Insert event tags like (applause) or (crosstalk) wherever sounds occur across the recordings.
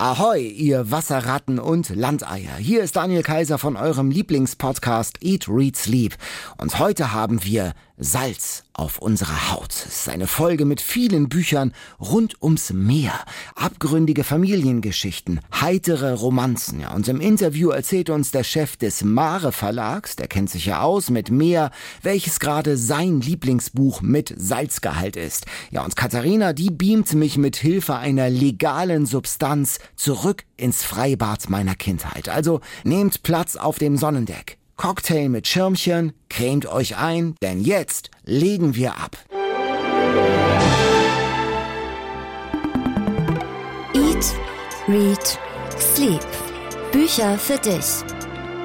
Ahoi, ihr Wasserratten und Landeier. Hier ist Daniel Kaiser von eurem Lieblingspodcast Eat, Read, Sleep. Und heute haben wir Salz auf unserer Haut. Ist eine Folge mit vielen Büchern rund ums Meer. Abgründige Familiengeschichten, heitere Romanzen. Ja, und im Interview erzählt uns der Chef des Mare Verlags, der kennt sich ja aus mit Meer, welches gerade sein Lieblingsbuch mit Salzgehalt ist. Ja, und Katharina, die beamt mich mit Hilfe einer legalen Substanz zurück ins Freibad meiner Kindheit. Also nehmt Platz auf dem Sonnendeck. Cocktail mit Schirmchen, cremt euch ein, denn jetzt legen wir ab. Eat, Read, Sleep. Bücher für dich.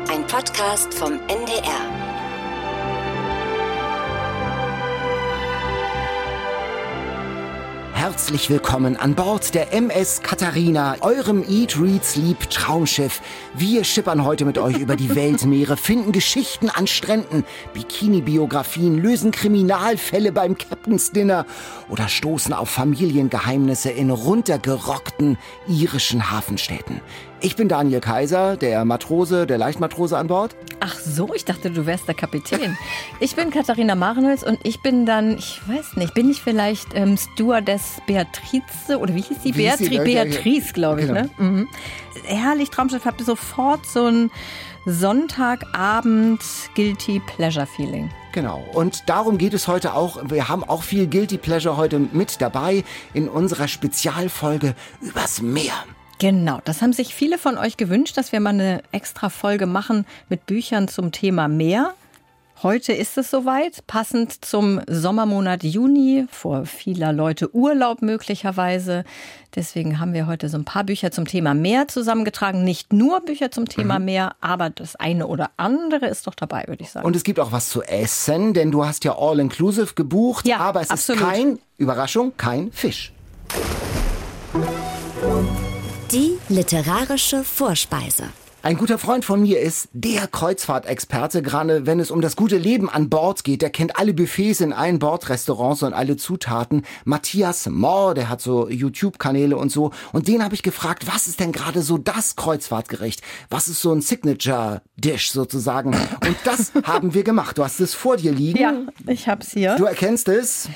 Ein Podcast vom NDR. Herzlich willkommen an Bord der MS Katharina, eurem Eat, Read, Sleep Traumschiff. Wir schippern heute mit euch über die Weltmeere, finden Geschichten an Stränden, Bikini-Biografien, lösen Kriminalfälle beim Captain's Dinner oder stoßen auf Familiengeheimnisse in runtergerockten irischen Hafenstädten. Ich bin Daniel Kaiser, der Matrose, der Leichtmatrose an Bord. Ach so, ich dachte, du wärst der Kapitän. Ich bin Katharina Marenholz und ich bin dann, ich weiß nicht, bin ich vielleicht ähm, Stewardess Beatrice oder wie hieß die? Wie? Beatri Beatrice, glaube ich. Genau. Ne? Mhm. Herrlich, Traumschiff, ihr sofort so ein Sonntagabend Guilty Pleasure Feeling. Genau. Und darum geht es heute auch. Wir haben auch viel Guilty Pleasure heute mit dabei in unserer Spezialfolge übers Meer. Genau, das haben sich viele von euch gewünscht, dass wir mal eine extra Folge machen mit Büchern zum Thema Meer. Heute ist es soweit, passend zum Sommermonat Juni, vor vieler Leute Urlaub möglicherweise. Deswegen haben wir heute so ein paar Bücher zum Thema Meer zusammengetragen. Nicht nur Bücher zum Thema Mhm. Meer, aber das eine oder andere ist doch dabei, würde ich sagen. Und es gibt auch was zu essen, denn du hast ja All-Inclusive gebucht, Ja, aber es absolut. ist kein, Überraschung, kein Fisch. Die literarische Vorspeise. Ein guter Freund von mir ist der Kreuzfahrtexperte, gerade wenn es um das gute Leben an Bord geht. Der kennt alle Buffets in allen Bordrestaurants und alle Zutaten. Matthias Mohr, der hat so YouTube-Kanäle und so. Und den habe ich gefragt, was ist denn gerade so das Kreuzfahrtgericht? Was ist so ein Signature-Dish sozusagen? Und das (laughs) haben wir gemacht. Du hast es vor dir liegen. ja, ich hab's hier. Du erkennst es.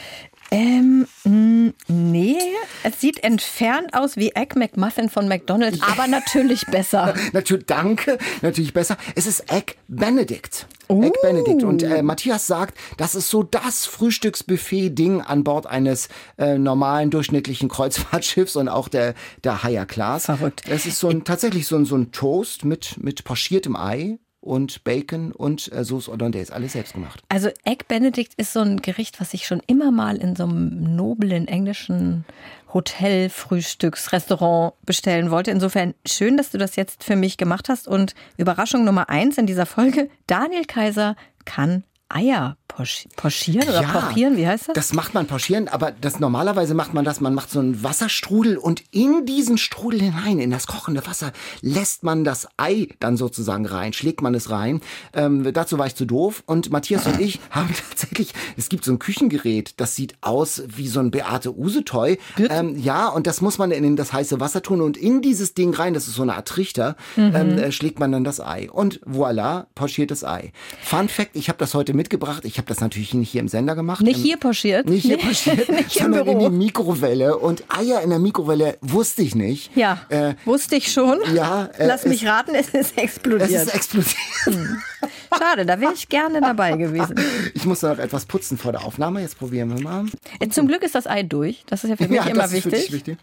Ähm, mh, nee, es sieht entfernt aus wie Egg McMuffin von McDonald's, aber (laughs) natürlich besser. Natürlich, danke, natürlich besser. Es ist Egg Benedict. Egg Benedict. Und äh, Matthias sagt, das ist so das Frühstücksbuffet-Ding an Bord eines äh, normalen, durchschnittlichen Kreuzfahrtschiffs und auch der, der Higher Class. Verrückt. Es ist so ein, tatsächlich so ein, so ein Toast mit, mit pochiertem Ei und Bacon und äh, Sauce Hollandaise. Alles selbst gemacht. Also Egg Benedict ist so ein Gericht, was ich schon immer mal in so einem noblen englischen Hotel, Frühstücksrestaurant bestellen wollte. Insofern schön, dass du das jetzt für mich gemacht hast. Und Überraschung Nummer eins in dieser Folge, Daniel Kaiser kann Eier pochieren oder pochieren, wie heißt das? Das macht man pochieren, aber das normalerweise macht man das, man macht so einen Wasserstrudel und in diesen Strudel hinein, in das kochende Wasser, lässt man das Ei dann sozusagen rein, schlägt man es rein. Ähm, dazu war ich zu doof und Matthias und ich (laughs) haben tatsächlich, es gibt so ein Küchengerät, das sieht aus wie so ein Beate Use-Toy. Ähm, ja, und das muss man in das heiße Wasser tun und in dieses Ding rein, das ist so eine Art Trichter, ähm, äh, schlägt man dann das Ei. Und voilà, pochiertes Ei. Fun Fact, ich habe das heute mitgebracht. Ich habe das natürlich nicht hier im Sender gemacht. Nicht Ähm, hier pochiert. nicht hier passiert, (laughs) nicht im sondern in Büro. die Mikrowelle. Und Eier in der Mikrowelle wusste ich nicht. Ja, Äh, wusste ich schon. ja, äh, Lass mich es- raten, es ist explodiert. es ist explodiert. Schade, da wäre ich gerne dabei gewesen. Ich muss noch etwas putzen vor der Aufnahme. Jetzt probieren wir mal. Äh, Zum Glück ist das Ei durch. Das ist ja für (laughs) mich immer das ist für dich wichtig.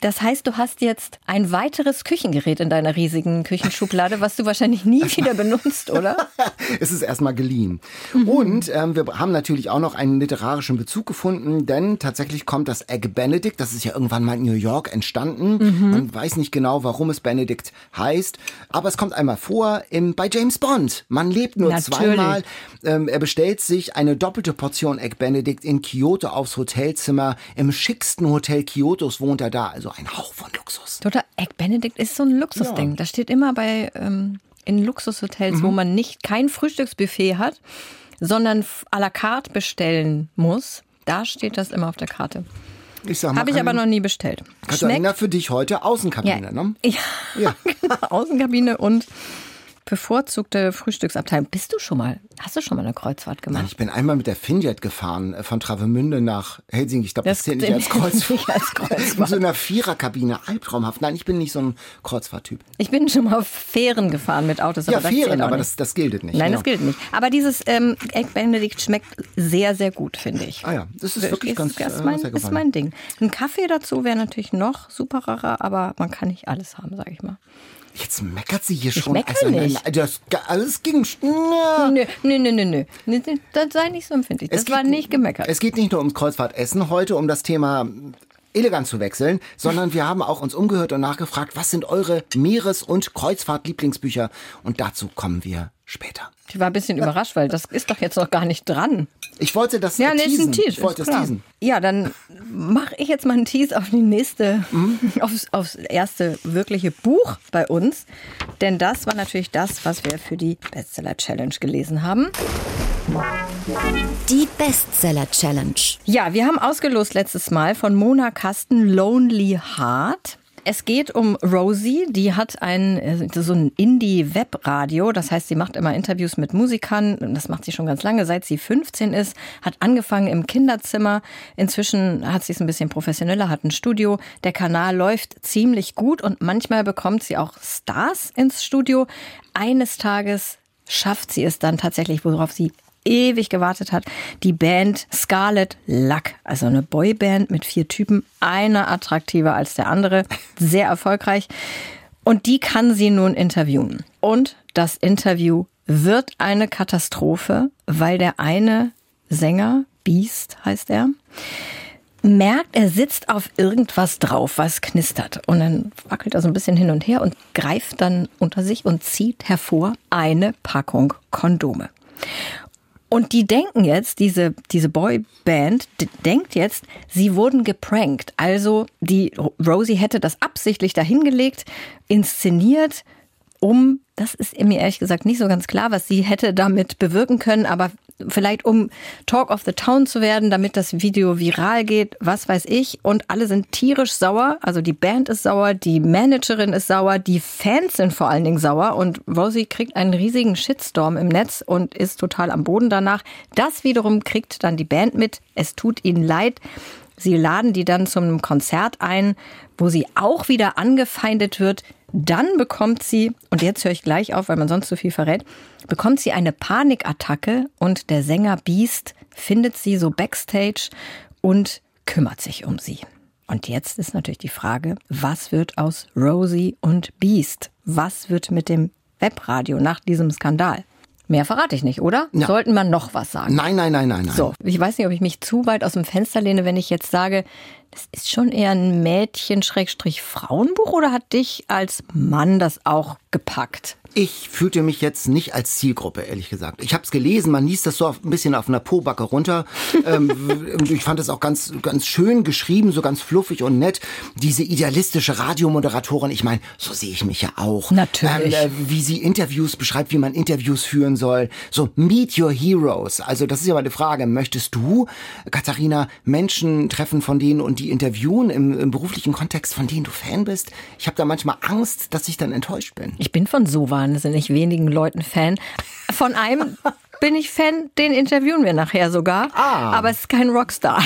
Das heißt, du hast jetzt ein weiteres Küchengerät in deiner riesigen Küchenschublade, was du wahrscheinlich nie (laughs) wieder benutzt, oder? (laughs) Es ist erstmal geliehen. Mhm. Und ähm, wir haben natürlich auch noch einen literarischen Bezug gefunden, denn tatsächlich kommt das Egg Benedict, das ist ja irgendwann mal in New York entstanden. Mhm. Man weiß nicht genau, warum es Benedict heißt, aber es kommt einmal vor im, bei James Bond. Man lebt nur Natürlich. zweimal. Ähm, er bestellt sich eine doppelte Portion Egg Benedict in Kyoto aufs Hotelzimmer. Im schicksten Hotel Kyotos wohnt er da, also ein Hauch von Luxus. Total. Egg Benedict ist so ein Luxusding. Ja. Das steht immer bei ähm, in Luxushotels, wo man nicht kein Frühstücksbuffet hat, sondern à la carte bestellen muss. Da steht das immer auf der Karte. Ich sag mal, Habe ich aber noch nie bestellt. Katharina, für dich heute Außenkabine, ja, ne? (laughs) ja, Ja. (laughs) Außenkabine und bevorzugte Frühstücksabteilung. Bist du schon mal, hast du schon mal eine Kreuzfahrt Nein, gemacht? ich bin einmal mit der Finjet gefahren, äh, von Travemünde nach Helsinki. Ich glaube, das, Das zählt nicht (laughs) als Kreuzfahrt. als Kreuzfahrt. In so einer Viererkabine, albtraumhaft. Nein, ich bin nicht so ein Kreuzfahrttyp. Ich bin schon mal auf Fähren gefahren mit Autos, aber Ja, das zählt Fähren, auch aber nicht. das, das gilt nicht. Nein, ja. das gilt nicht. Aber dieses ähm, Egg Benedict schmeckt sehr, sehr gut, finde ich. Ah ja, das ist wirklich ganz, ist, äh, mein, sehr ist mein Ding. Ein Kaffee dazu wäre natürlich noch superer, aber man kann nicht alles haben, sage ich mal. Jetzt meckert sie hier schon. meckere also, nicht. nein, Das, also es ging. Na, Nö, nö, nö, nö, nö. Das sei nicht so empfindlich. Das Es war geht- nicht gemeckert. Es geht nicht nur ums Kreuzfahrtessen heute, um das Thema elegant zu wechseln, sondern wir haben auch uns umgehört und nachgefragt, was sind eure Meeres- und Kreuzfahrt-Lieblingsbücher? Und dazu kommen wir später. Ich war ein bisschen überrascht, weil das ist doch jetzt noch gar nicht dran. Ich wollte das Ja, nee, teasen. ein Tease. Ich wollte ist das teasen. Ja, dann mache ich jetzt mal einen Tease auf die nächste, (laughs) aufs, aufs erste wirkliche Buch bei uns. Denn das war natürlich das, was wir für die Bestseller Challenge gelesen haben. Die Bestseller Challenge. Ja, wir haben ausgelost letztes Mal von Mona Kasten Lonely Heart. Es geht um Rosie, die hat ein äh, so ein Indie-Webradio. Das heißt, sie macht immer Interviews mit Musikern. Das macht sie schon ganz lange, seit sie 15 ist. Hat angefangen im Kinderzimmer. Inzwischen hat sie es ein bisschen professioneller, hat ein Studio. Der Kanal läuft ziemlich gut und manchmal bekommt sie auch Stars ins Studio. Eines Tages schafft sie es dann tatsächlich, worauf sie ewig gewartet hat, die Band Scarlet Luck, also eine Boyband mit vier Typen, einer attraktiver als der andere, sehr erfolgreich. Und die kann sie nun interviewen. Und das Interview wird eine Katastrophe, weil der eine Sänger, Beast heißt er, merkt, er sitzt auf irgendwas drauf, was knistert. Und dann wackelt er so ein bisschen hin und her und greift dann unter sich und zieht hervor eine Packung Kondome. Und die denken jetzt, diese, diese Boyband denkt jetzt, sie wurden geprankt. Also die Rosie hätte das absichtlich dahingelegt, inszeniert, um, das ist mir ehrlich gesagt nicht so ganz klar, was sie hätte damit bewirken können, aber vielleicht um Talk of the Town zu werden, damit das Video viral geht, was weiß ich. Und alle sind tierisch sauer. Also die Band ist sauer, die Managerin ist sauer, die Fans sind vor allen Dingen sauer. Und Rosie kriegt einen riesigen Shitstorm im Netz und ist total am Boden danach. Das wiederum kriegt dann die Band mit. Es tut ihnen leid. Sie laden die dann zum Konzert ein, wo sie auch wieder angefeindet wird. Dann bekommt sie, und jetzt höre ich gleich auf, weil man sonst zu viel verrät, bekommt sie eine Panikattacke und der Sänger Beast findet sie so backstage und kümmert sich um sie. Und jetzt ist natürlich die Frage, was wird aus Rosie und Beast? Was wird mit dem Webradio nach diesem Skandal? Mehr verrate ich nicht, oder? Ja. Sollten wir noch was sagen? Nein, nein, nein, nein, nein. So, ich weiß nicht, ob ich mich zu weit aus dem Fenster lehne, wenn ich jetzt sage, das ist schon eher ein Mädchen-Frauenbuch oder hat dich als Mann das auch gepackt? Ich fühlte mich jetzt nicht als Zielgruppe, ehrlich gesagt. Ich habe es gelesen, man liest das so auf, ein bisschen auf einer Pobacke runter. (laughs) ähm, ich fand es auch ganz, ganz schön geschrieben, so ganz fluffig und nett. Diese idealistische Radiomoderatorin, ich meine, so sehe ich mich ja auch. Natürlich. Ähm, äh, wie sie Interviews beschreibt, wie man Interviews führen soll. So, meet your heroes. Also das ist ja mal eine Frage. Möchtest du, Katharina, Menschen treffen, von denen und die interviewen im, im beruflichen Kontext, von denen du Fan bist? Ich habe da manchmal Angst, dass ich dann enttäuscht bin. Ich bin von so wahnsinnig wenigen Leuten Fan. Von einem (laughs) bin ich Fan, den interviewen wir nachher sogar. Ah. Aber es ist kein Rockstar.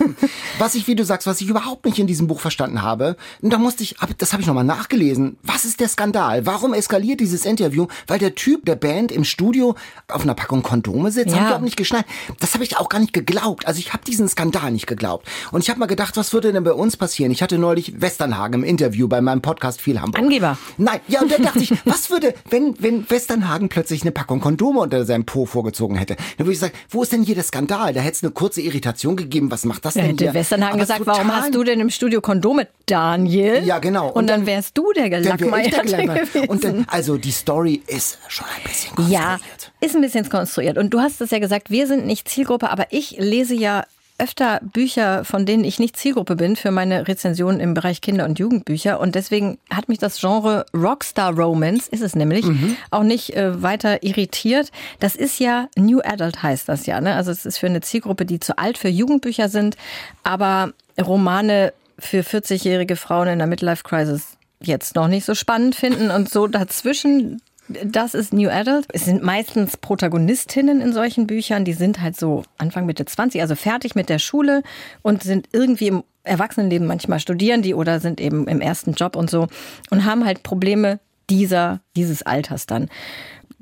(laughs) Was ich, wie du sagst, was ich überhaupt nicht in diesem Buch verstanden habe, da musste ich, das habe ich nochmal nachgelesen. Was ist der Skandal? Warum eskaliert dieses Interview? Weil der Typ der Band im Studio auf einer Packung Kondome sitzt, Ja. haben die auch nicht geschnallt. Das habe ich auch gar nicht geglaubt. Also ich habe diesen Skandal nicht geglaubt. Und ich habe mal gedacht, was würde denn bei uns passieren? Ich hatte neulich Westernhagen im Interview bei meinem Podcast Viel Hamburg. Angeber. Nein, ja, und dann dachte ich, was würde, wenn, wenn Westernhagen plötzlich eine Packung Kondome unter seinem Po vorgezogen hätte? Dann würde ich sagen, wo ist denn hier der Skandal? Da hätte es eine kurze Irritation gegeben. Was macht das Da denn hätte hier? Westernhagen Aber gesagt, warum hast du denn im Studio Kondome, Daniel? Ja, genau. Und, dann, wärst du der Dann Gelackmeier. (laughs) Und dann, also die Story ist schon ein bisschen konstruiert. Ja, ist ein bisschen konstruiert. Und du hast es ja gesagt, wir sind nicht Zielgruppe, aber ich lese ja öfter Bücher, von denen ich nicht Zielgruppe bin für meine Rezensionen im Bereich Kinder- und Jugendbücher. Und deswegen hat mich das Genre Rockstar Romance, ist es nämlich, auch nicht äh, weiter irritiert. Das ist ja New Adult heißt das ja. Ne? Also es ist für eine Zielgruppe, die zu alt für Jugendbücher sind. Aber Romane für 40-jährige Frauen in der Midlife-Crisis jetzt noch nicht so spannend finden und so dazwischen das ist New Adult. Es sind meistens Protagonistinnen in solchen Büchern, die sind halt so Anfang Mitte 20, also fertig mit der Schule und sind irgendwie im Erwachsenenleben manchmal studieren die oder sind eben im ersten Job und so und haben halt Probleme dieser, dieses Alters dann.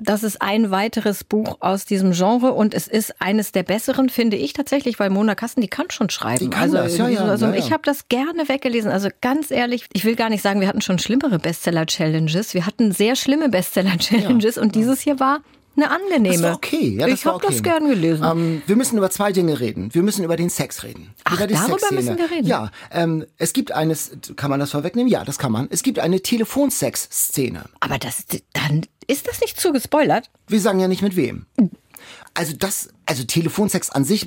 Das ist ein weiteres Buch aus diesem Genre und es ist eines der besseren, finde ich tatsächlich, weil Mona Kasten, die kann schon schreiben. Die kann also, das, ja, ja, also ja, ja. ich habe das gerne weggelesen. Also ganz ehrlich, ich will gar nicht sagen, wir hatten schon schlimmere Bestseller-Challenges. Wir hatten sehr schlimme Bestseller-Challenges und dieses hier war eine angenehme. Das war okay. Ja, das ich habe okay. das gern gelesen. Ähm, wir müssen über zwei Dinge reden. Wir müssen über den Sex reden. Ach, über die darüber Sexszene. müssen wir reden? Ja, ähm, es gibt eines, kann man das vorwegnehmen? Ja, das kann man. Es gibt eine Telefonsex-Szene. Aber das, dann ist das nicht zu gespoilert? Wir sagen ja nicht mit wem. Also das, also Telefonsex an sich,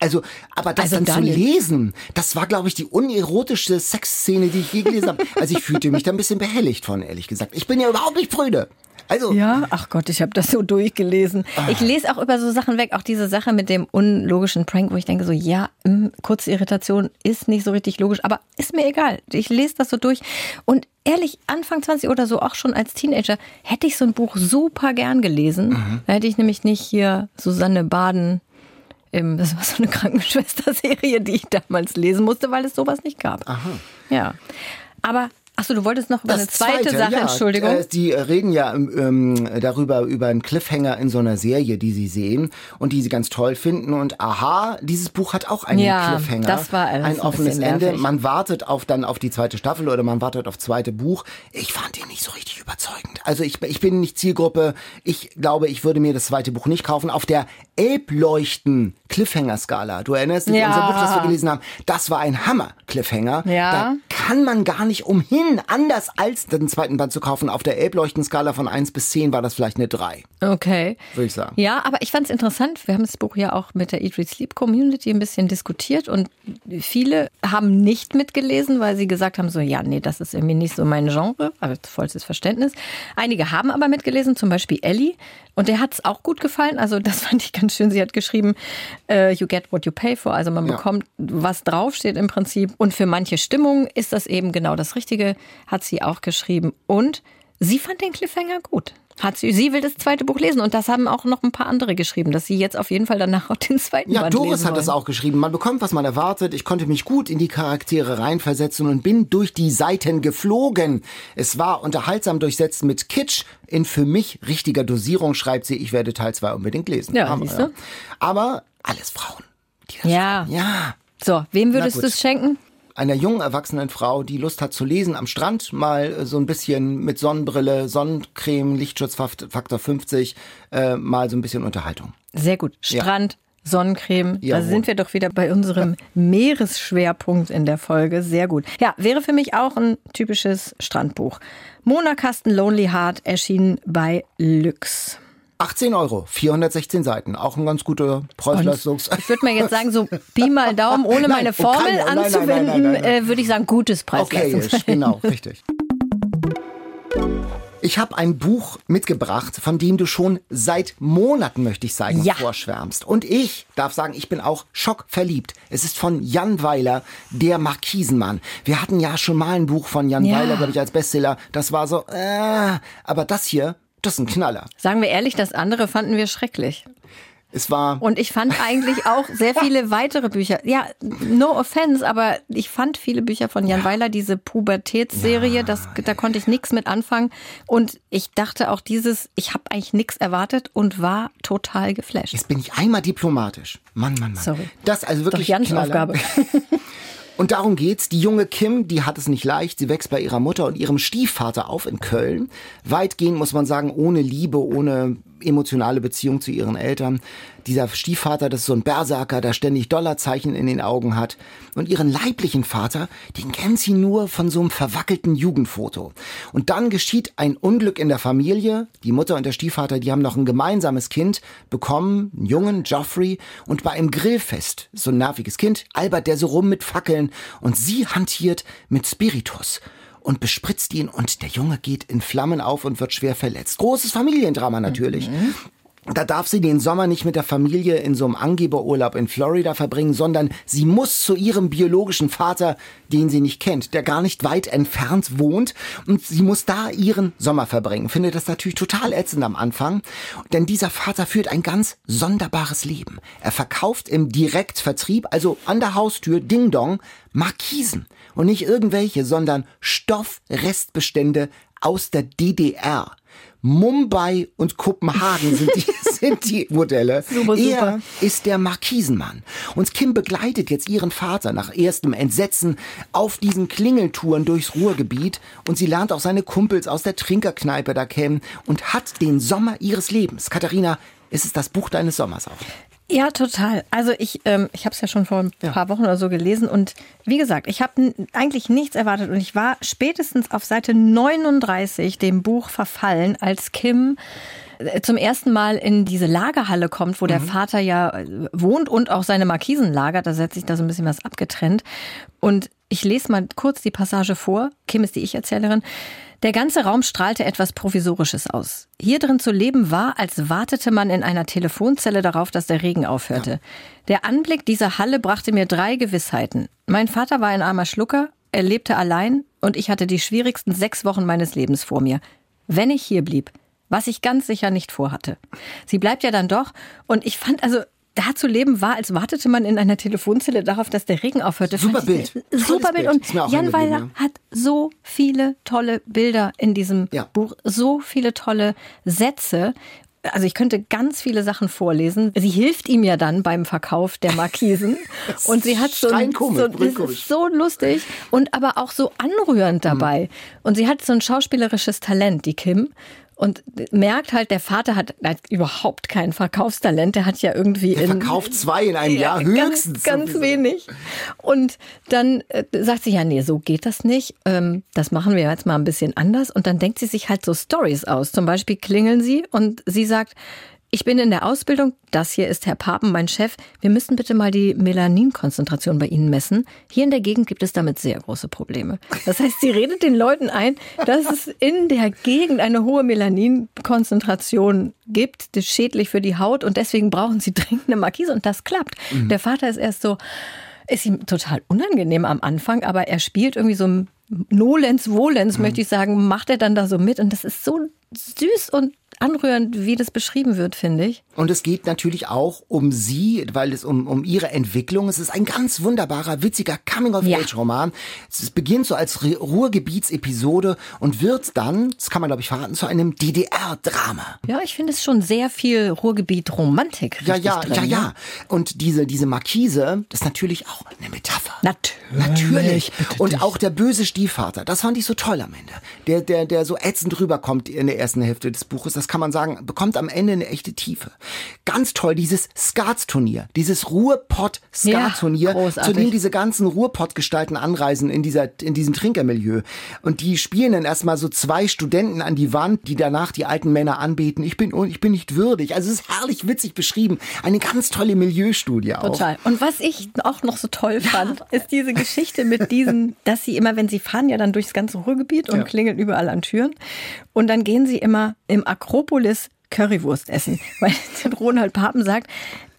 also, aber das Also dann Daniel. zu lesen, das war, glaube ich, die unerotischste Sexszene, die ich je gelesen habe. Also ich fühlte mich da ein bisschen behelligt von, ehrlich gesagt. Ich bin ja überhaupt nicht prüde. Also, Ja, ach Gott, ich habe das so durchgelesen. Ich lese auch über so Sachen weg, auch diese Sache mit dem unlogischen Prank, wo ich denke so, ja, mh, kurze Irritation ist nicht so richtig logisch, aber ist mir egal. Ich lese das so durch und ehrlich, Anfang 20 oder so, auch schon als Teenager, hätte ich so ein Buch super gern gelesen. Da hätte ich nämlich nicht hier Susanne Baden im, das war so eine Krankenschwester-Serie, (laughs) die ich damals lesen musste, weil es sowas nicht gab. Aha. Ja. Aber, achso, du wolltest noch über eine zweite, Sache, ja, Entschuldigung. Äh, die äh, reden ja ähm, darüber, über einen Cliffhanger in so einer Serie, die sie sehen und die sie ganz toll finden. Und aha, dieses Buch hat auch einen Ja, Cliffhanger. das war alles ein offenes Ende. nervig. Man wartet auf dann auf die zweite Staffel oder man wartet auf zweite Buch. Ich fand den nicht so richtig überzeugend. Also ich, ich bin nicht Zielgruppe. Ich glaube, ich würde mir das zweite Buch nicht kaufen. Auf der Elbleuchten Cliffhanger-Skala. Du erinnerst dich, Ja. unser Buch, das wir gelesen haben, das war ein Hammer-Cliffhanger. Ja. Da kann man gar nicht umhin, anders als den zweiten Band zu kaufen. Auf der Elbleuchten-Skala von 1 bis 10 war das vielleicht eine 3, Okay. würde ich sagen. Ja, aber ich fand es interessant. Wir haben das Buch ja auch mit der Eat, Read, Sleep Community ein bisschen diskutiert und viele haben nicht mitgelesen, weil sie gesagt haben, so, ja, nee, das ist irgendwie nicht so mein Genre, also vollstes Verständnis. Einige haben aber mitgelesen, zum Beispiel Ellie und der hat es auch gut gefallen. Also das (laughs) fand ich ganz schön. Sie hat geschrieben, äh, you get what you pay for, also man Ja. bekommt, was draufsteht im Prinzip. Und für manche Stimmungen ist das eben genau das Richtige, hat sie auch geschrieben. Und sie fand den Cliffhanger gut. Hat sie, sie will das zweite Buch lesen und das haben auch noch ein paar andere geschrieben, dass sie jetzt auf jeden Fall danach auch den zweiten Ja, Band Doris lesen hat das auch geschrieben. Man bekommt, was man erwartet. Ich konnte mich gut in die Charaktere reinversetzen und bin durch die Seiten geflogen. Es war unterhaltsam durchsetzt mit Kitsch in für mich richtiger Dosierung, schreibt sie. Ich werde Teil 2 unbedingt lesen. Ja, Aber, siehst du? Aber alles Frauen. Die das Ja. schreiben. Ja. So, wem würdest du es schenken? Einer jungen erwachsenen Frau, die Lust hat zu lesen am Strand, mal äh, so ein bisschen mit Sonnenbrille, Sonnencreme, Lichtschutzfaktor 50, äh, mal so ein bisschen Unterhaltung. Sehr gut. Strand, Sonnencreme, da Jawohl. sind wir doch wieder bei unserem Meeresschwerpunkt in der Folge. Sehr gut. Ja, wäre für mich auch ein typisches Strandbuch. Mona Kasten Lonely Heart erschien bei Lüx. 18 Euro, 416 Seiten, auch ein ganz guter Preis-Leistungs... Ich würde mal jetzt sagen, so Pi mal Daumen, ohne (laughs) Nein, meine oh, Formel nein, nein, anzuwenden, nein, äh, würde ich sagen, gutes Okay, Preis-Leistungs. (laughs) genau, richtig. Ich habe ein Buch mitgebracht, von dem du schon seit Monaten, möchte ich sagen, Ja. vorschwärmst. Und ich darf sagen, ich bin auch schockverliebt. Es ist von Jan Weiler, der Markisenmann. Wir hatten ja schon mal ein Buch von Jan Ja. Weiler, glaube ich, als Bestseller. Das war so, äh, aber das hier, das ist ein Knaller. Sagen wir ehrlich, das andere fanden wir schrecklich. Es war, Und ich fand eigentlich auch sehr viele weitere Bücher. Ja, no offense, aber ich fand viele Bücher von Jan Weiler, diese Pubertätsserie, das, da konnte ich nichts mit anfangen. Und ich dachte auch dieses, ich habe eigentlich nichts erwartet und war total geflasht. jetzt bin ich einmal diplomatisch. Mann, Mann, Mann. Sorry. Das also wirklich Doch Jans Knaller. Aufgabe. (laughs) Und darum geht's. Die junge Kim, die hat es nicht leicht. Sie wächst bei ihrer Mutter und ihrem Stiefvater auf in Köln. Weitgehend muss man sagen, ohne Liebe, ohne emotionale Beziehung zu ihren Eltern. Dieser Stiefvater, das ist so ein Berserker, der ständig Dollarzeichen in den Augen hat. Und ihren leiblichen Vater, den kennt sie nur von so einem verwackelten Jugendfoto. Und dann geschieht ein Unglück in der Familie. Die Mutter und der Stiefvater, die haben noch ein gemeinsames Kind bekommen, einen Jungen, Geoffrey. Und bei einem Grillfest, so ein nerviges Kind, albert der so rum mit Fackeln und sie hantiert mit Spiritus und bespritzt ihn und der Junge geht in Flammen auf und wird schwer verletzt. Großes Familiendrama natürlich. Da darf sie den Sommer nicht mit der Familie in so einem Angeberurlaub in Florida verbringen, sondern sie muss zu ihrem biologischen Vater, den sie nicht kennt, der gar nicht weit entfernt wohnt. Und sie muss da ihren Sommer verbringen. Findet das natürlich total ätzend am Anfang. Denn dieser Vater führt ein ganz sonderbares Leben. Er verkauft im Direktvertrieb, also an der Haustür, Ding Dong, Markisen. Und nicht irgendwelche, sondern Stoffrestbestände aus der DDR. Mumbai und Kopenhagen sind die, (laughs) sind die Modelle. Super, super. Er ist der Markisenmann. Und Kim begleitet jetzt ihren Vater nach erstem Entsetzen auf diesen Klingeltouren durchs Ruhrgebiet und sie lernt auch seine Kumpels aus der Trinkerkneipe da kennen und hat den Sommer ihres Lebens. Katharina, ist es das Buch deines Sommers auch? Ja, total. Also ich, ähm, ich habe es ja schon vor ein paar Wochen oder so gelesen und wie gesagt, ich habe eigentlich nichts erwartet und ich war spätestens auf Seite 39 dem Buch verfallen, als Kim äh, zum ersten Mal in diese Lagerhalle kommt, wo der Vater ja äh, wohnt und auch seine Markisen lagert. Da setzt sich da so ein bisschen was abgetrennt. Und ich lese mal kurz die Passage vor. Kim ist die Ich-Erzählerin. Der ganze Raum strahlte etwas Provisorisches aus. Hier drin zu leben war, als wartete man in einer Telefonzelle darauf, dass der Regen aufhörte. Ja. Der Anblick dieser Halle brachte mir drei Gewissheiten. Mein Vater war ein armer Schlucker, er lebte allein und ich hatte die schwierigsten sechs Wochen meines Lebens vor mir. Wenn ich hier blieb, was ich ganz sicher nicht vorhatte. Sie bleibt ja dann doch und ich fand also da zu leben war, als wartete man in einer Telefonzelle darauf, dass der Regen aufhörte. Super Bild. Super Bild. Und Jan Weiler ja. hat so viele tolle Bilder in diesem ja. Buch, so viele tolle Sätze. Also ich könnte ganz viele Sachen vorlesen. Sie hilft ihm ja dann beim Verkauf der (laughs) Markisen. und sie hat so, ein, so das ist so lustig und aber auch so anrührend dabei. Mhm. Und sie hat so ein schauspielerisches Talent, die Kim und merkt halt, der Vater hat, hat, überhaupt kein Verkaufstalent. Der hat ja irgendwie. Der in, verkauft zwei in einem Jahr höchstens. Ganz, ganz wenig. Und dann äh, sagt sie ja, nee, so geht das nicht. Ähm, das machen wir jetzt mal ein bisschen anders. Und dann denkt sie sich halt so Stories aus. Zum Beispiel klingeln sie und sie sagt, ich bin in der Ausbildung. Das hier ist Herr Papen, mein Chef. Wir müssen bitte mal die Melaninkonzentration bei Ihnen messen. Hier in der Gegend gibt es damit sehr große Probleme. Das heißt, sie redet den Leuten ein, dass es in der Gegend eine hohe Melaninkonzentration gibt, das ist schädlich für die Haut und deswegen brauchen sie dringend eine Markise und das klappt. Mhm. Der Vater ist erst so, ist ihm total unangenehm am Anfang, aber er spielt irgendwie so Nolens, Wohlens, mhm. möchte ich sagen, macht er dann da so mit und das ist so süß und anrührend, wie das beschrieben wird, finde ich. Und es geht natürlich auch um sie, weil es um, um ihre Entwicklung. Es ist ein ganz wunderbarer, witziger Coming-of-Age-Roman. Es beginnt so als Ruhrgebietsepisode und wird dann, das kann man glaube ich verraten, zu einem DDR-Drama. Ja, ich finde es schon sehr viel Ruhrgebiet-Romantik. Ja, ja, drin, ja, ja. Ne? Und diese, diese Markise, das ist natürlich auch eine Metapher. Natürlich. Natürlich. Und auch der böse Stiefvater, das fand ich so toll am Ende. Der, der, der so ätzend rüberkommt in der ersten Hälfte des Buches. Das kann man sagen, bekommt am Ende eine echte Tiefe. Ganz toll, dieses Skats-Turnier, dieses Ruhrpott-Skat-Turnier, ja, zu dem diese ganzen Ruhrpott-Gestalten anreisen in dieser, in diesem Trinkermilieu. Und die spielen dann erstmal so zwei Studenten an die Wand, die danach die alten Männer anbeten. Ich bin, ich bin nicht würdig. Also es ist herrlich witzig beschrieben. Eine ganz tolle Milieustudie auch. Total. Und was ich auch noch so toll fand, ist diese Geschichte mit diesen, dass sie immer, wenn sie fahren ja dann durchs ganze Ruhrgebiet und ja. klingeln überall an Türen. Und dann gehen sie immer im Akropolis Currywurst essen. (laughs) Weil Ronald Papen sagt,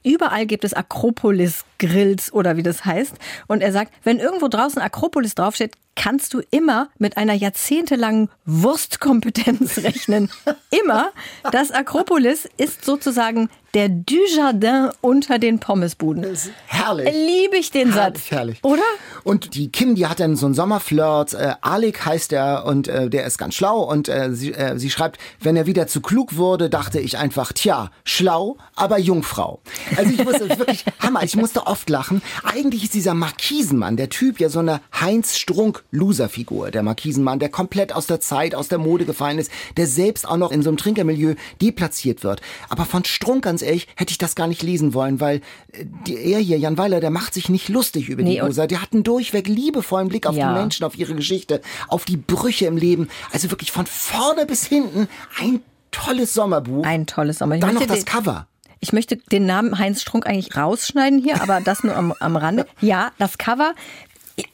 überall gibt es Akropolis-Grills oder wie das heißt. Und er sagt, wenn irgendwo draußen Akropolis draufsteht, kannst du immer mit einer jahrzehntelangen Wurstkompetenz (laughs) rechnen. immer. Das Akropolis ist sozusagen der Dujardin unter den Pommesbuden. Herrlich. Liebe ich den herrlich, Satz. Herrlich. Oder? Und die Kim, die hat dann so einen Sommerflirt. Äh, Alec heißt er und äh, der ist ganz schlau. Und äh, sie, äh, sie schreibt, wenn er wieder zu klug wurde, dachte ich einfach, tja, schlau, aber Jungfrau. Also ich musste (laughs) wirklich, Hammer, ich musste oft lachen. Eigentlich ist dieser Markisenmann, der Typ, ja so eine Heinz Strunk Loserfigur, der Markisenmann, der komplett aus der Zeit, aus der Mode gefallen ist, der selbst auch noch in so einem Trinkermilieu deplatziert wird. Aber von Strunk ganz ehrlich, hätte ich das gar nicht lesen wollen, weil äh, die, er hier, Jan Weiler, der macht sich nicht lustig über nee, die Loser. Der hat einen durchweg liebevollen Blick auf ja. die Menschen, auf ihre Geschichte, auf die Brüche im Leben. Also wirklich von vorne bis hinten ein tolles Sommerbuch. Ein tolles Sommerbuch. Dann noch das Cover. Ich möchte den Namen Heinz Strunk eigentlich rausschneiden hier, aber das nur am, am Rande. (laughs) Ja, das Cover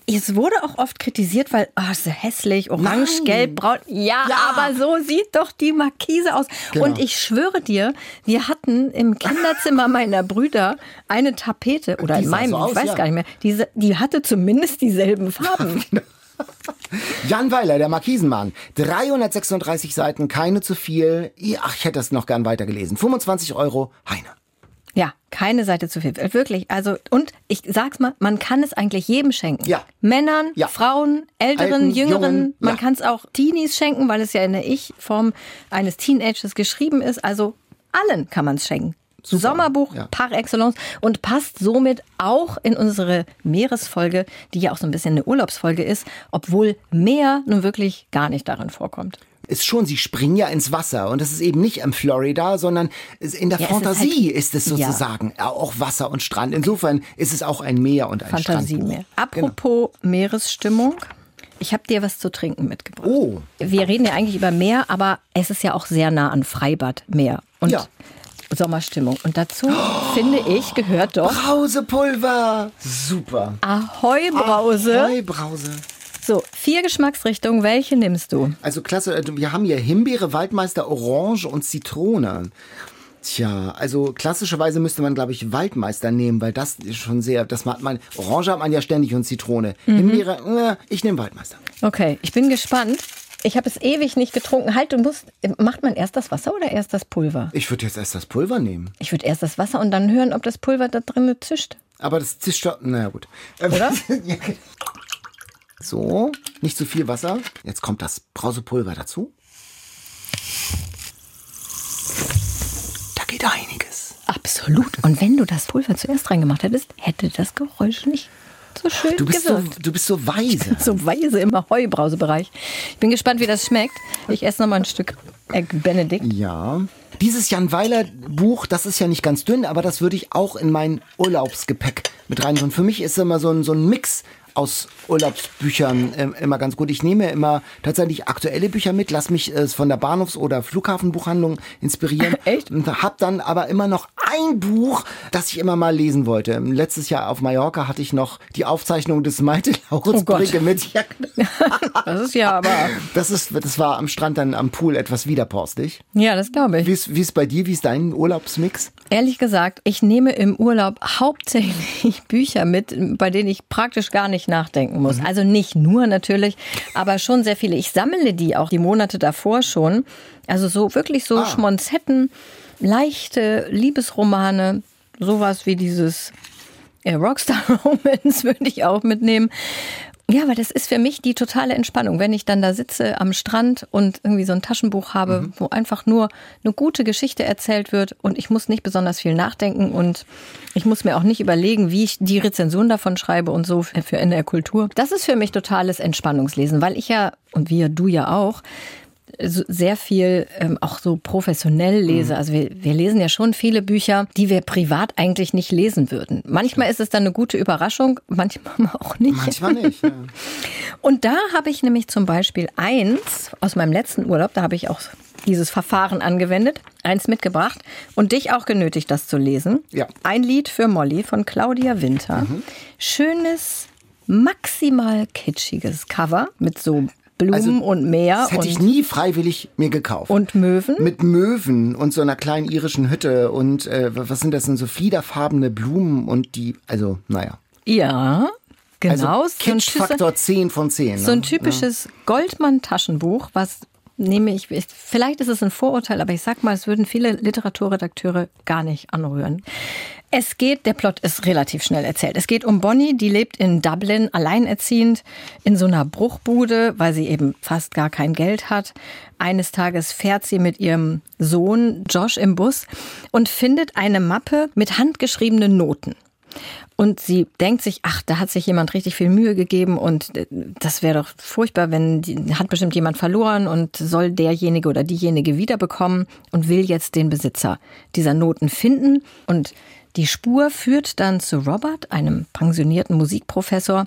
Es wurde auch oft kritisiert, weil oh, ist so hässlich, orange, Nein. gelb, braun. Ja, Ja. aber so sieht doch die Markise aus. Genau. Und ich schwöre dir, wir hatten im Kinderzimmer (laughs) meiner Brüder eine Tapete oder Die in meinem, so aus, ich weiß ja. gar nicht mehr, diese, die hatte zumindest dieselben Farben. (laughs) Jan Weiler, der Markisenmann. 336 Seiten, keine zu viel. Ach, ich hätte das noch gern weitergelesen. 25 Euro, Heine. Ja, keine Seite zu viel. Wirklich. Also, und ich sag's mal, man kann es eigentlich jedem schenken. Ja. Männern, Ja. Frauen, Älteren, Alten, Jüngeren. Jungen, man ja. kann es auch Teenies schenken, weil es ja in der Ich-Form eines Teenagers geschrieben ist. Also allen kann man es schenken. Sommerbuch ja. par excellence und passt somit auch in unsere Meeresfolge, die ja auch so ein bisschen eine Urlaubsfolge ist, obwohl Meer nun wirklich gar nicht darin vorkommt. Ist schon, sie springen ja ins Wasser und das ist eben nicht im Florida, sondern in der Ja, ist Fantasie halt- ist es ja. sozusagen auch Wasser und Strand. Insofern ist es auch ein Meer und ein Fantasie Strandbuch. mehr. Apropos Meeresstimmung. Ich habe dir was zu trinken mitgebracht. Oh. Wir reden ja eigentlich über Meer, aber es ist ja auch sehr nah an Freibad, Meer und Ja. Sommerstimmung. Und dazu, finde ich, gehört doch Brausepulver. Super. Ahoi Brause. Ahoi, Brause. So, vier Geschmacksrichtungen. Welche nimmst du? Also klasse, äh, wir haben hier Himbeere, Waldmeister, Orange und Zitrone. Tja, also klassischerweise müsste man, glaube ich, Waldmeister nehmen, weil das ist schon sehr, das hat man, Orange hat man ja ständig und Zitrone. Mhm. Himbeere, äh, ich nehme Waldmeister. Okay, ich bin gespannt. Ich habe es ewig nicht getrunken. Halt, du musst. Macht man erst das Wasser oder erst das Pulver? Ich würde jetzt erst das Pulver nehmen. Ich würde erst das Wasser und dann hören, ob das Pulver da drin zischt. Aber das zischt doch, naja gut. Oder? (laughs) ja. So, nicht zu viel Wasser. Jetzt kommt das Brausepulver dazu. Da geht einiges. Absolut. Und wenn du das Pulver zuerst reingemacht hättest, hätte das Geräusch nicht so schön Du bist so, gewirkt. du bist so weise. So weise im Heubrausebereich. Ich bin gespannt, wie das schmeckt. Ich esse noch mal ein Stück Egg Benedict. Ja. Dieses Jan Weiler Buch, das ist ja nicht ganz dünn, aber das würde ich auch in mein Urlaubsgepäck mit rein tun. Für mich ist immer so ein, so ein Mix aus Urlaubsbüchern ähm, immer ganz gut. Ich nehme immer tatsächlich aktuelle Bücher mit, lass mich äh, von der Bahnhofs- oder Flughafenbuchhandlung inspirieren. (laughs) Echt? Und hab dann aber immer noch ein Buch, das ich immer mal lesen wollte. Letztes Jahr auf Mallorca hatte ich noch die Aufzeichnung des Malte Lauritz Oh mit. (laughs) Ja, Das ist ja aber. das ist, das war am Strand dann am Pool etwas widerporstig. Ja, das glaube ich. Wie ist, wie ist bei dir? Wie ist dein Urlaubsmix? Ehrlich gesagt, ich nehme im Urlaub hauptsächlich (laughs) Bücher mit, bei denen ich praktisch gar nicht nachdenken muss. Also nicht nur natürlich, aber schon sehr viele. Ich sammle die auch die Monate davor schon. Also so wirklich so Schmonzetten, leichte Liebesromane, sowas wie dieses Rockstar Romance (laughs) würde ich auch mitnehmen. Ja, weil das ist für mich die totale Entspannung, wenn ich dann da sitze am Strand und irgendwie so ein Taschenbuch habe, wo einfach nur eine gute Geschichte erzählt wird und ich muss nicht besonders viel nachdenken und ich muss mir auch nicht überlegen, wie ich die Rezension davon schreibe und so für in der Kultur. Das ist für mich totales Entspannungslesen, weil ich ja und wir, du ja auch, sehr viel ähm, auch so professionell lese. Also wir, wir lesen ja schon viele Bücher, die wir privat eigentlich nicht lesen würden. Manchmal ist es dann eine gute Überraschung, manchmal (laughs) auch nicht. Manchmal nicht. Ja. (laughs) Und da habe ich nämlich zum Beispiel eins aus meinem letzten Urlaub, da habe ich auch dieses Verfahren angewendet, eins mitgebracht und dich auch genötigt, das zu lesen. Ja. Ein Lied für Molly von Claudia Winter. Schönes, maximal kitschiges Cover mit so Blumen und Meer Also, Das hätte ich nie freiwillig mir gekauft. und Möwen. mit Möwen und so einer kleinen irischen Hütte und äh, was sind das denn so fliederfarbene Blumen und die, also naja. Ja, genau. Also so Kitsch-Faktor 10 von 10. So ein ne? typisches Goldmann-Taschenbuch, was nehme ich, ich- vielleicht ist es ein Vorurteil, aber ich sag mal, es würden viele Literaturredakteure gar nicht anrühren. Es geht, der Plot ist relativ schnell erzählt. Es geht um Bonnie, die lebt in Dublin, alleinerziehend, in so einer Bruchbude, weil sie eben fast gar kein Geld hat. Eines Tages fährt sie mit ihrem Sohn Josh im Bus und findet eine Mappe mit handgeschriebenen Noten. Und sie denkt sich, ach, da hat sich jemand richtig viel Mühe gegeben und äh, das wäre doch furchtbar, wenn die hat bestimmt jemand verloren und soll derjenige oder diejenige wiederbekommen und will jetzt den Besitzer dieser Noten finden. Und die Spur führt dann zu Robert, einem pensionierten Musikprofessor.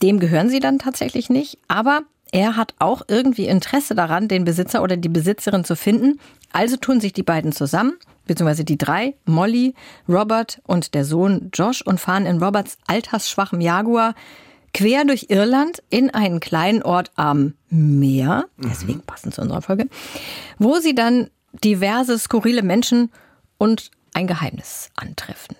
Dem gehören sie dann tatsächlich nicht, aber er hat auch irgendwie Interesse daran, den Besitzer oder die Besitzerin zu finden. Also tun sich die beiden zusammen, beziehungsweise die drei, Molly, Robert und der Sohn Josh und fahren in Roberts altersschwachem Jaguar quer durch Irland in einen kleinen Ort am Meer, deswegen mhm. passend zu unserer Folge, wo sie dann diverse skurrile Menschen und ein Geheimnis antreffen.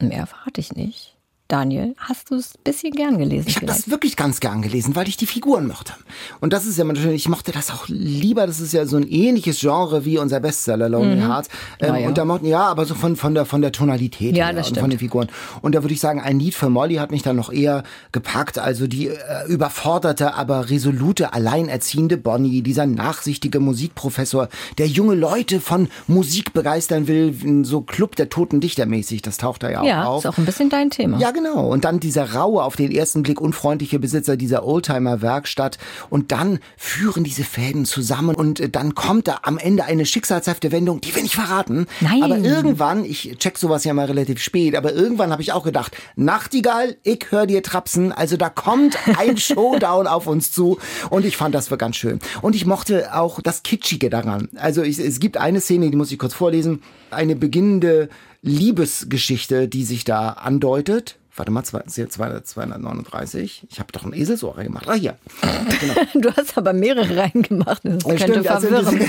Mehr verrate ich nicht. Daniel, hast du es ein bisschen gern gelesen? Ich habe das wirklich ganz gern gelesen, weil ich die Figuren mochte. Und das ist ja natürlich, ich mochte das auch lieber, das ist ja so ein ähnliches Genre wie unser Bestseller Lonely mhm. Hearts. Ähm, ja. Und da mochten, ja, aber so von, von, der, von der Tonalität ja, das und von den Figuren. Und da würde ich sagen, ein Lied für Molly hat mich dann noch eher gepackt. Also die äh, überforderte, aber resolute, alleinerziehende Bonnie, dieser nachsichtige Musikprofessor, der junge Leute von Musik begeistern will, so Club der Toten Dichter mäßig, das taucht da ja, ja auch auf. Ja, ist auch ein bisschen dein Thema. Ja, genau. Und dann dieser raue, auf den ersten Blick unfreundliche Besitzer dieser Oldtimer-Werkstatt. Und dann führen diese Fäden zusammen und äh, dann kommt da am Ende eine schicksalshafte Wendung, die will ich verraten. Nein. Aber irgendwann, ich check sowas ja mal relativ spät, aber irgendwann habe ich auch gedacht, Nachtigall, ich hör dir trapsen. Also da kommt ein (laughs) Showdown auf uns zu. Und ich fand das für ganz schön. Und ich mochte auch das Kitschige daran. Also ich, es gibt eine Szene, die muss ich kurz vorlesen. Eine beginnende Liebesgeschichte, die sich da andeutet. Warte mal, 239. Ich habe doch ein Eselsohr gemacht. Ah, hier. (laughs) Genau. du hast aber mehrere reingemacht. Das könnte Stimmt, verwirren. Also (laughs)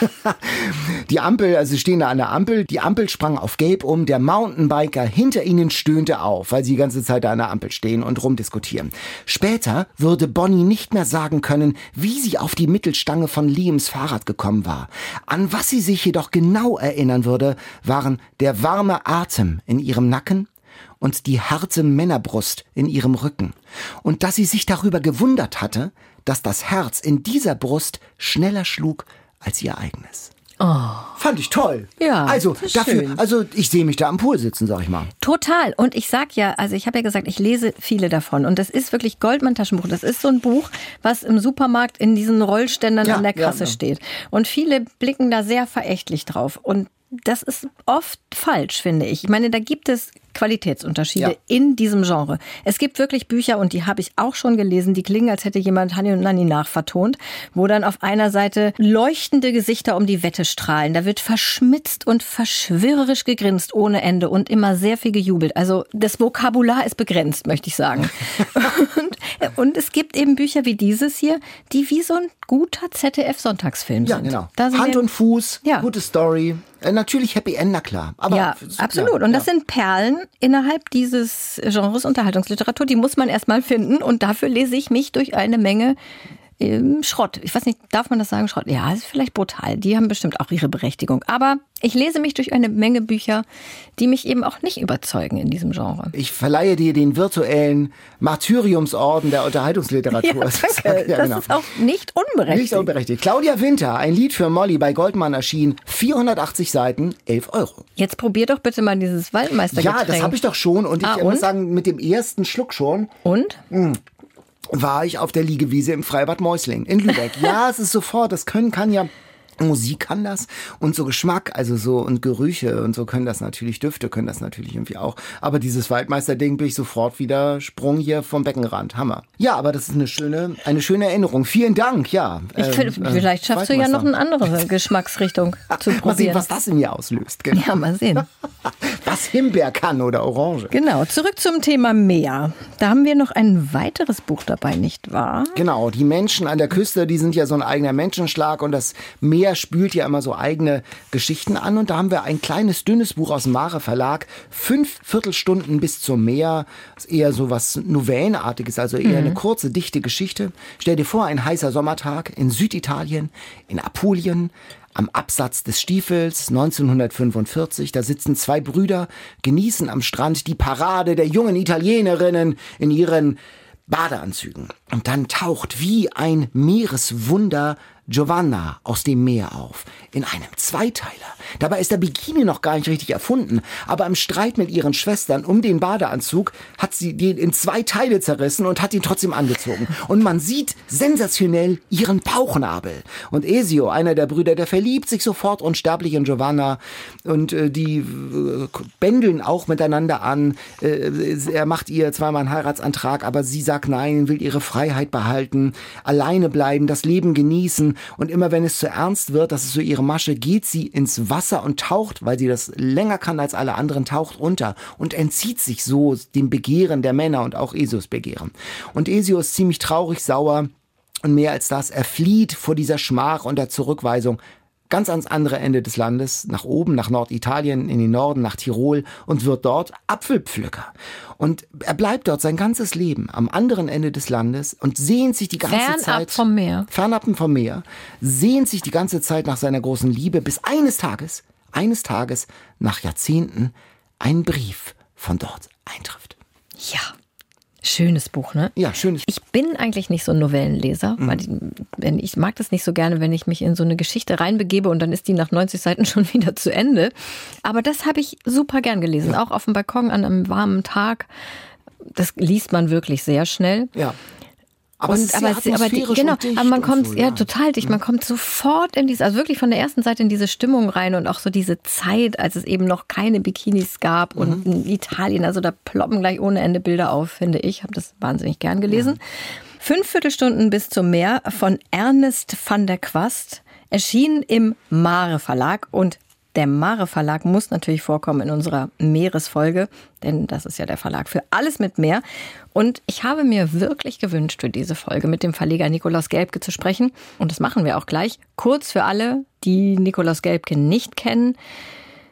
(laughs) die Ampel, also sie stehen da an der Ampel. Die Ampel sprang auf gelb um. Der Mountainbiker hinter ihnen stöhnte auf, weil sie die ganze Zeit da an der Ampel stehen und rumdiskutieren. Später würde Bonnie nicht mehr sagen können, wie sie auf die Mittelstange von Liams Fahrrad gekommen war. An was sie sich jedoch genau erinnern würde, waren der warme Atem in ihrem Nacken, und die harte Männerbrust in ihrem Rücken, und dass sie sich darüber gewundert hatte, dass das Herz in dieser Brust schneller schlug als ihr eigenes. Oh. Fand ich toll. Ja. Also dafür, schön. also ich sehe mich da am Pool sitzen, sag ich mal. Total. Und ich sag ja, also ich habe ja gesagt, ich lese viele davon. Und das ist wirklich Goldmann-Taschenbuch. Das ist so ein Buch, was im Supermarkt in diesen Rollständern ja, an der Kasse ja, ja. steht. Und viele blicken da sehr verächtlich drauf. Und das ist oft falsch, finde ich. Ich meine, da gibt es Qualitätsunterschiede ja. in diesem Genre. Es gibt wirklich Bücher, und die habe ich auch schon gelesen, die klingen, als hätte jemand Hanni und Nanni nachvertont, wo dann auf einer Seite leuchtende Gesichter um die Wette strahlen. Da wird verschmitzt und verschwörerisch gegrinst ohne Ende und immer sehr viel gejubelt. Also das Vokabular ist begrenzt, möchte ich sagen. (laughs) und, und, es gibt eben Bücher wie dieses hier, die wie so ein guter ZDF-Sonntagsfilm sind. Ja, genau. Hand und Fuß, ja. gute Story. Äh, natürlich Happy End, na klar. Aber ja, absolut. Und das sind Perlen innerhalb dieses Genres Unterhaltungsliteratur. Die muss man erstmal finden. Und dafür lese ich mich durch eine Menge ähm, Schrott. Ich weiß nicht, darf man das sagen, Schrott? Ja, ist vielleicht brutal. Die haben bestimmt auch ihre Berechtigung. Aber ich lese mich durch eine Menge Bücher, die mich eben auch nicht überzeugen in diesem Genre. Ich verleihe dir den virtuellen Martyriumsorden der Unterhaltungsliteratur. (laughs) Ja, danke. ja, genau. Das ist auch nicht unberechtigt. Nicht unberechtigt. Claudia Winter, ein Lied für Molly bei Goldmann erschien, 480 Seiten, 11 Euro. Jetzt probier doch bitte mal dieses Waldmeistergetränk. Ja, das habe ich doch schon und ich ah, und? muss sagen, mit dem ersten Schluck schon. Und? Mh war ich auf der Liegewiese im Freibad Mäusling in Lübeck. (laughs) Ja, es ist sofort, das können kann ja Musik kann das und so Geschmack, also so und Gerüche und so können das natürlich, Düfte können das natürlich irgendwie auch. Aber dieses Waldmeister-Ding bin ich sofort wieder Sprung hier vom Beckenrand. Hammer. Ja, aber das ist eine schöne, eine schöne Erinnerung. Vielen Dank, ja. Ich find, ähm, vielleicht schaffst du ja noch eine andere Geschmacksrichtung (laughs) zu probieren. Mal sehen, was das in mir auslöst. Genau. Ja, mal sehen. (laughs) was Himbeer kann oder Orange. Genau, zurück zum Thema Meer. Da haben wir noch ein weiteres Buch dabei, nicht wahr? Genau, die Menschen an der Küste, die sind ja so ein eigener Menschenschlag und das Meer spült ja immer so eigene Geschichten an und da haben wir ein kleines, dünnes Buch aus dem Mare Verlag, fünf Viertelstunden bis zum Meer, ist eher so was Novellenartiges, also eher mhm. eine kurze, dichte Geschichte. Stell dir vor, ein heißer Sommertag in Süditalien, in Apulien, am Absatz des Stiefels 1945. Da sitzen zwei Brüder, genießen am Strand die Parade der jungen Italienerinnen in ihren Badeanzügen. Und dann taucht wie ein Meereswunder Giovanna aus dem Meer auf. In einem Zweiteiler. Dabei ist der Bikini noch gar nicht richtig erfunden. Aber im Streit mit ihren Schwestern um den Badeanzug hat sie den in zwei Teile zerrissen und hat ihn trotzdem angezogen. Und man sieht sensationell ihren Bauchnabel. Und Esio, einer der Brüder, der verliebt sich sofort unsterblich in Giovanna. Und äh, die äh, bändeln auch miteinander an. Äh, er macht ihr zweimal einen Heiratsantrag, aber sie sagt nein, will ihre Freiheit behalten, alleine bleiben, das Leben genießen Und immer wenn es zu ernst wird, das ist so ihre Masche, geht sie ins Wasser und taucht, weil sie das länger kann als alle anderen, taucht runter und entzieht sich so dem Begehren der Männer und auch Esus Begehren. Und Esio ist ziemlich traurig, sauer, und mehr als das, er flieht vor dieser Schmach und der Zurückweisung ganz ans andere Ende des Landes, nach oben, nach Norditalien, in den Norden, nach Tirol und wird dort Apfelpflücker. Und er bleibt dort sein ganzes Leben am anderen Ende des Landes und sehnt sich die ganze Fernab Zeit vom Meer. fernab vom Meer, sehnt sich die ganze Zeit nach seiner großen Liebe, bis eines Tages, eines Tages nach Jahrzehnten ein Brief von dort eintrifft. Ja. Schönes Buch, ne? Ja, schönes. Ich bin eigentlich nicht so ein Novellenleser, Mhm. weil ich, ich mag das nicht so gerne, wenn ich mich in so eine Geschichte reinbegebe und dann ist die nach 90 Seiten (laughs) schon wieder zu Ende. Aber das habe ich super gern gelesen, auch auf dem Balkon an einem warmen Tag. Das liest man wirklich sehr schnell. Ja. Aber und, aber, aber die, genau, und aber man und kommt so, ja. total dicht, man kommt sofort in diese, also wirklich von der ersten Seite in diese Stimmung rein und auch so diese Zeit, als es eben noch keine Bikinis gab und Mhm. in Italien, also da ploppen gleich ohne Ende Bilder auf, finde ich, habe das wahnsinnig gern gelesen. Fünf Viertelstunden bis zum Meer von Ernest van der Quast erschien im Mare Verlag und der Mare Verlag muss natürlich vorkommen in unserer Meeresfolge, denn das ist ja der Verlag für alles mit Meer. Und ich habe mir wirklich gewünscht, für diese Folge mit dem Verleger Nikolaus Gelbke zu sprechen. Und das machen wir auch gleich. Kurz für alle, die Nikolaus Gelbke nicht kennen.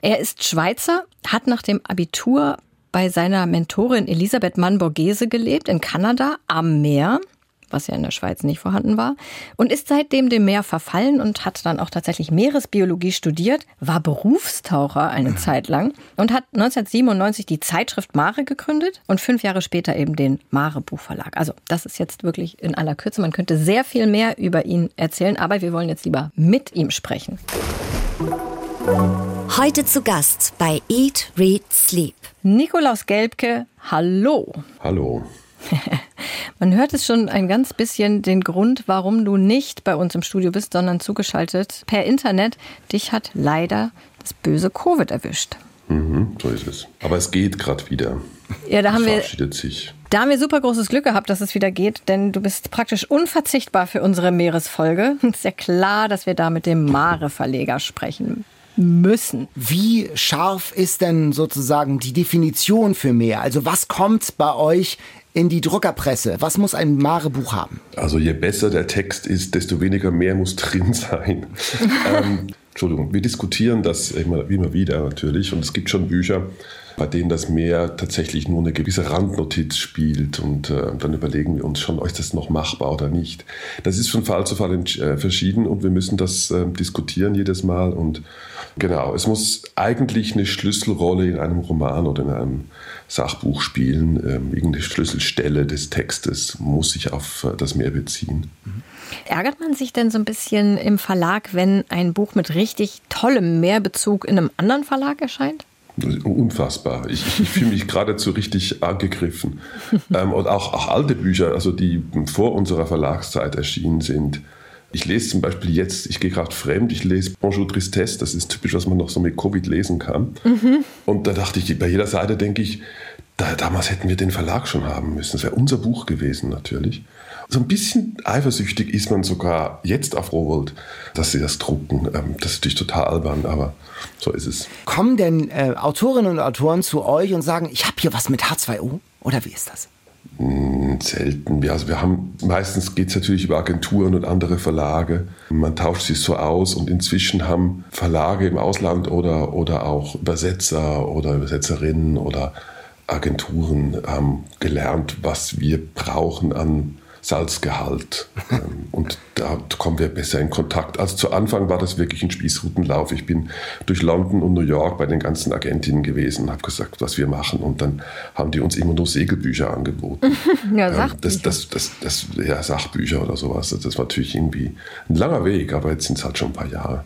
Er ist Schweizer, hat nach dem Abitur bei seiner Mentorin Elisabeth Mann-Borghese gelebt in Kanada am Meer, was ja in der Schweiz nicht vorhanden war, und ist seitdem dem Meer verfallen und hat dann auch tatsächlich Meeresbiologie studiert, war Berufstaucher eine Zeit lang und hat 1997 die Zeitschrift Mare gegründet und fünf Jahre später eben den Mare Buchverlag. Also das ist jetzt wirklich in aller Kürze. Man könnte sehr viel mehr über ihn erzählen, aber wir wollen jetzt lieber mit ihm sprechen. Heute zu Gast bei Eat, Read, Sleep. Nikolaus Gelbke, hallo. Hallo. (laughs) Man hört es schon ein ganz bisschen den Grund, warum du nicht bei uns im Studio bist, sondern zugeschaltet per Internet. Dich hat leider das böse Covid erwischt. Mhm, so ist es. Aber es geht gerade wieder. Ja, da haben es wir verabschiedet sich. Da haben wir super großes Glück gehabt, dass es wieder geht, denn du bist praktisch unverzichtbar für unsere Meeresfolge. Es (laughs) ist ja klar, dass wir da mit dem Mare-Verleger sprechen müssen. Wie scharf ist denn sozusagen die Definition für Meer? Also was kommt bei euch in die Druckerpresse? Was muss ein Mare-Buch haben? Also je besser der Text ist, desto weniger mehr muss drin sein. (laughs) ähm, Entschuldigung, wir diskutieren das immer, immer wieder natürlich und es gibt schon Bücher, bei denen das Meer tatsächlich nur eine gewisse Randnotiz spielt und äh, dann überlegen wir uns schon, ist das noch machbar oder nicht. Das ist von Fall zu Fall äh, verschieden und wir müssen das äh, diskutieren jedes Mal und genau, es muss eigentlich eine Schlüsselrolle in einem Roman oder in einem Sachbuch spielen. Ähm, irgendeine Schlüsselstelle des Textes muss sich auf äh, das Meer beziehen. Ärgert man sich denn so ein bisschen im Verlag, wenn ein Buch mit richtig tollem Mehrbezug in einem anderen Verlag erscheint? Unfassbar. Ich, ich fühle mich geradezu richtig angegriffen. (laughs) ähm, und auch, auch alte Bücher, also die vor unserer Verlagszeit erschienen sind. Ich lese zum Beispiel jetzt, ich gehe gerade fremd, ich lese Bonjour Tristesse, das ist typisch, was man noch so mit Covid lesen kann. Und da dachte ich, bei jeder Seite denke ich, da, damals hätten wir den Verlag schon haben müssen. Das wäre unser Buch gewesen natürlich. So ein bisschen eifersüchtig ist man sogar jetzt auf Rowold, dass sie das drucken. Ähm, das ist natürlich total albern, aber so ist es. Kommen denn äh, Autorinnen und Autoren zu euch und sagen, ich habe hier was mit H2O? Oder wie ist das? Selten. Wir, also wir haben, meistens geht es natürlich über Agenturen und andere Verlage. Man tauscht sich so aus und inzwischen haben Verlage im Ausland oder, oder auch Übersetzer oder Übersetzerinnen oder Agenturen ähm, gelernt, was wir brauchen an Salzgehalt. (laughs) Ähm, und da kommen wir besser in Kontakt. Also zu Anfang war das wirklich ein Spießrutenlauf. Ich bin durch London und New York bei den ganzen Agentinnen gewesen, habe gesagt, was wir machen. Und dann haben die uns immer nur Segelbücher angeboten. (laughs) Ja, Ähm, Sachbücher. das, das, das, das, ja, Sachbücher oder sowas. Das war natürlich irgendwie ein langer Weg, aber jetzt sind es halt schon ein paar Jahre.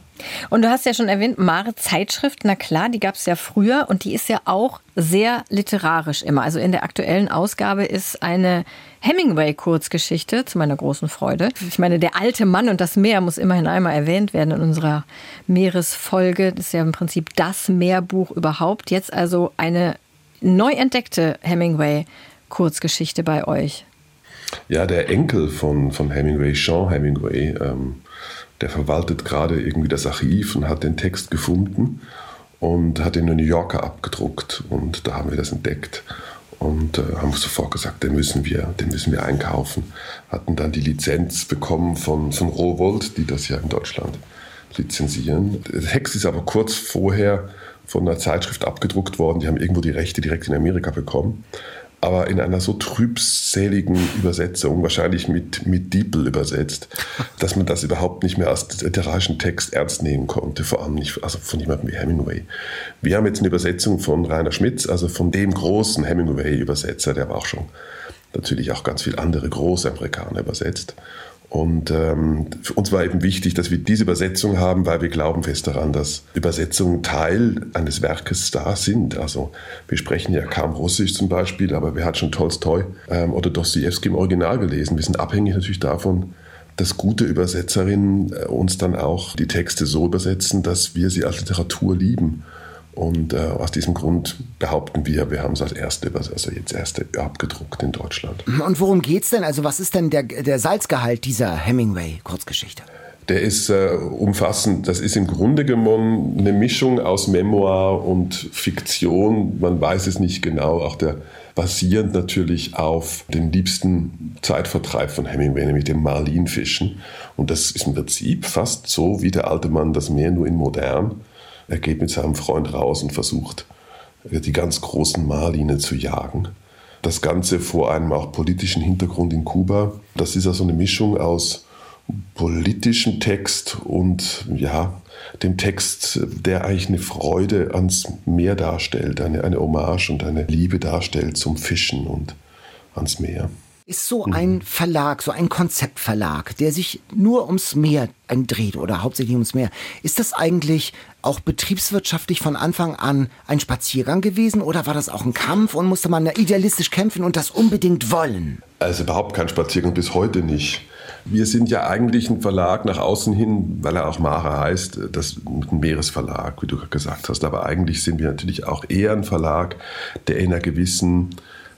Und du hast ja schon erwähnt, Mare Zeitschrift, na klar, die gab es ja früher und die ist ja auch sehr literarisch immer. Also in der aktuellen Ausgabe ist eine Hemingway-Kurzgeschichte, zu meiner großen Freude. Ich meine, der alte Mann und das Meer muss immerhin einmal erwähnt werden in unserer Meeresfolge. Das ist ja im Prinzip das Meerbuch überhaupt. Jetzt also eine neu entdeckte Hemingway-Kurzgeschichte bei euch. Ja, der Enkel von, von Hemingway, Sean Hemingway, ähm, der verwaltet gerade irgendwie das Archiv und hat den Text gefunden und hat ihn in New Yorker abgedruckt. Und da haben wir das entdeckt und äh, haben sofort gesagt, den müssen wir, den müssen wir einkaufen. Hatten dann die Lizenz bekommen von, von Rowold, die das ja in Deutschland lizenzieren. Text ist aber kurz vorher von einer Zeitschrift abgedruckt worden. Die haben irgendwo die Rechte direkt in Amerika bekommen aber in einer so trübseligen Übersetzung, wahrscheinlich mit, mit Diepel übersetzt, (laughs) dass man das überhaupt nicht mehr als literarischen Text ernst nehmen konnte, vor allem nicht also von jemandem wie Hemingway. Wir haben jetzt eine Übersetzung von Rainer Schmitz, also von dem großen Hemingway-Übersetzer, der aber auch schon natürlich auch ganz viele andere große Amerikaner übersetzt. Und ähm, uns war eben wichtig, dass wir diese Übersetzung haben, weil wir glauben fest daran, dass Übersetzungen Teil eines Werkes da sind. Also wir sprechen ja kaum Russisch zum Beispiel, aber wer hat schon Tolstoi ähm, oder Dostoevsky im Original gelesen? Wir sind abhängig natürlich davon, dass gute Übersetzerinnen äh, uns dann auch die Texte so übersetzen, dass wir sie als Literatur lieben. Und äh, aus diesem Grund behaupten wir, wir haben es als erste, also jetzt erste abgedruckt in Deutschland. Und worum geht es denn? Also was ist denn der, der Salzgehalt dieser Hemingway-Kurzgeschichte? Der ist äh, umfassend. Das ist im Grunde genommen eine Mischung aus Memoir und Fiktion. Man weiß es nicht genau. Auch der basierend natürlich auf dem liebsten Zeitvertreib von Hemingway, nämlich dem Marlinfischen. Und das ist im Prinzip fast so wie der alte Mann das Meer nur in modern. Er geht mit seinem Freund raus und versucht, die ganz großen Marline zu jagen. Das Ganze vor einem auch politischen Hintergrund in Kuba. Das ist also eine Mischung aus politischem Text und ja, dem Text, der eigentlich eine Freude ans Meer darstellt, eine, eine Hommage und eine Liebe darstellt zum Fischen und ans Meer. Ist so mhm. ein Verlag, so ein Konzeptverlag, der sich nur ums Meer dreht oder hauptsächlich ums Meer, ist das eigentlich auch betriebswirtschaftlich von Anfang an ein Spaziergang gewesen oder war das auch ein Kampf und musste man idealistisch kämpfen und das unbedingt wollen? Also überhaupt kein Spaziergang, bis heute nicht. Wir sind ja eigentlich ein Verlag nach außen hin, weil er auch Mara heißt, das ein Meeresverlag, wie du gesagt hast. Aber eigentlich sind wir natürlich auch eher ein Verlag, der in einer gewissen,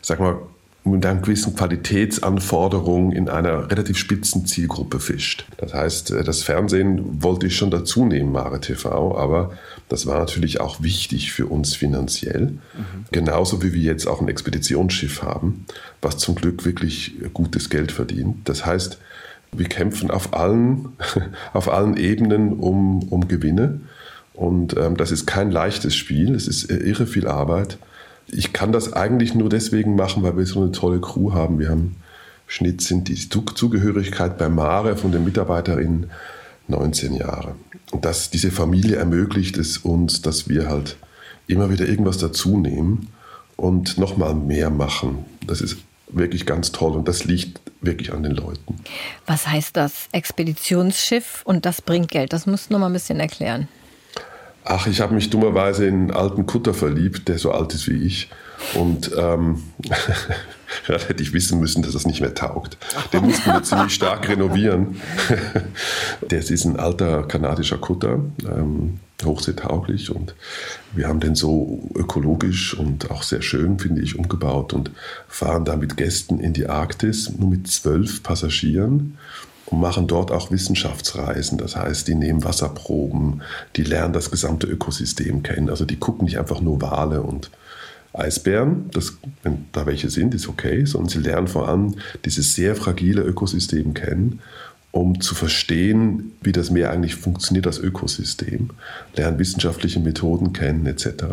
sag mal, mit einer gewissen Qualitätsanforderung in einer relativ spitzen Zielgruppe fischt. Das heißt, äh, das Fernsehen wollte ich schon dazu nehmen, Mare TV, aber das war natürlich auch wichtig für uns finanziell. Mhm. Genauso wie wir jetzt auch ein Expeditionsschiff haben, was zum Glück wirklich gutes Geld verdient. Das heißt, wir kämpfen auf allen, (laughs) auf allen Ebenen um, um Gewinne. Und ähm, das ist kein leichtes Spiel, es ist irre viel Arbeit ich kann das eigentlich nur deswegen machen, weil wir so eine tolle Crew haben. Wir haben Schnitt sind die Zugehörigkeit bei Mare von den Mitarbeiterinnen 19 Jahre. Und das, diese Familie ermöglicht es uns, dass wir halt immer wieder irgendwas dazu nehmen und nochmal mehr machen. Das ist wirklich ganz toll und das liegt wirklich an den Leuten. Was heißt das Expeditionsschiff und das bringt Geld? Das musst du noch mal ein bisschen erklären. Ach, ich habe mich dummerweise in einen alten Kutter verliebt, der so alt ist wie ich. Und ähm, (laughs) da hätte ich wissen müssen, dass das nicht mehr taugt. Den mussten wir ziemlich stark renovieren. (laughs) Das ist ein alter kanadischer Kutter, ähm, hochseetauglich. Und wir haben den so ökologisch und auch sehr schön, finde ich, umgebaut und fahren da mit Gästen in die Arktis, nur mit zwölf Passagieren und machen dort auch Wissenschaftsreisen. Das heißt, die nehmen Wasserproben, die lernen das gesamte Ökosystem kennen. Also die gucken nicht einfach nur Wale und Eisbären, das, wenn da welche sind, ist okay, sondern sie lernen vor allem dieses sehr fragile Ökosystem kennen, um zu verstehen, wie das Meer eigentlich funktioniert, das Ökosystem, lernen wissenschaftliche Methoden kennen etc.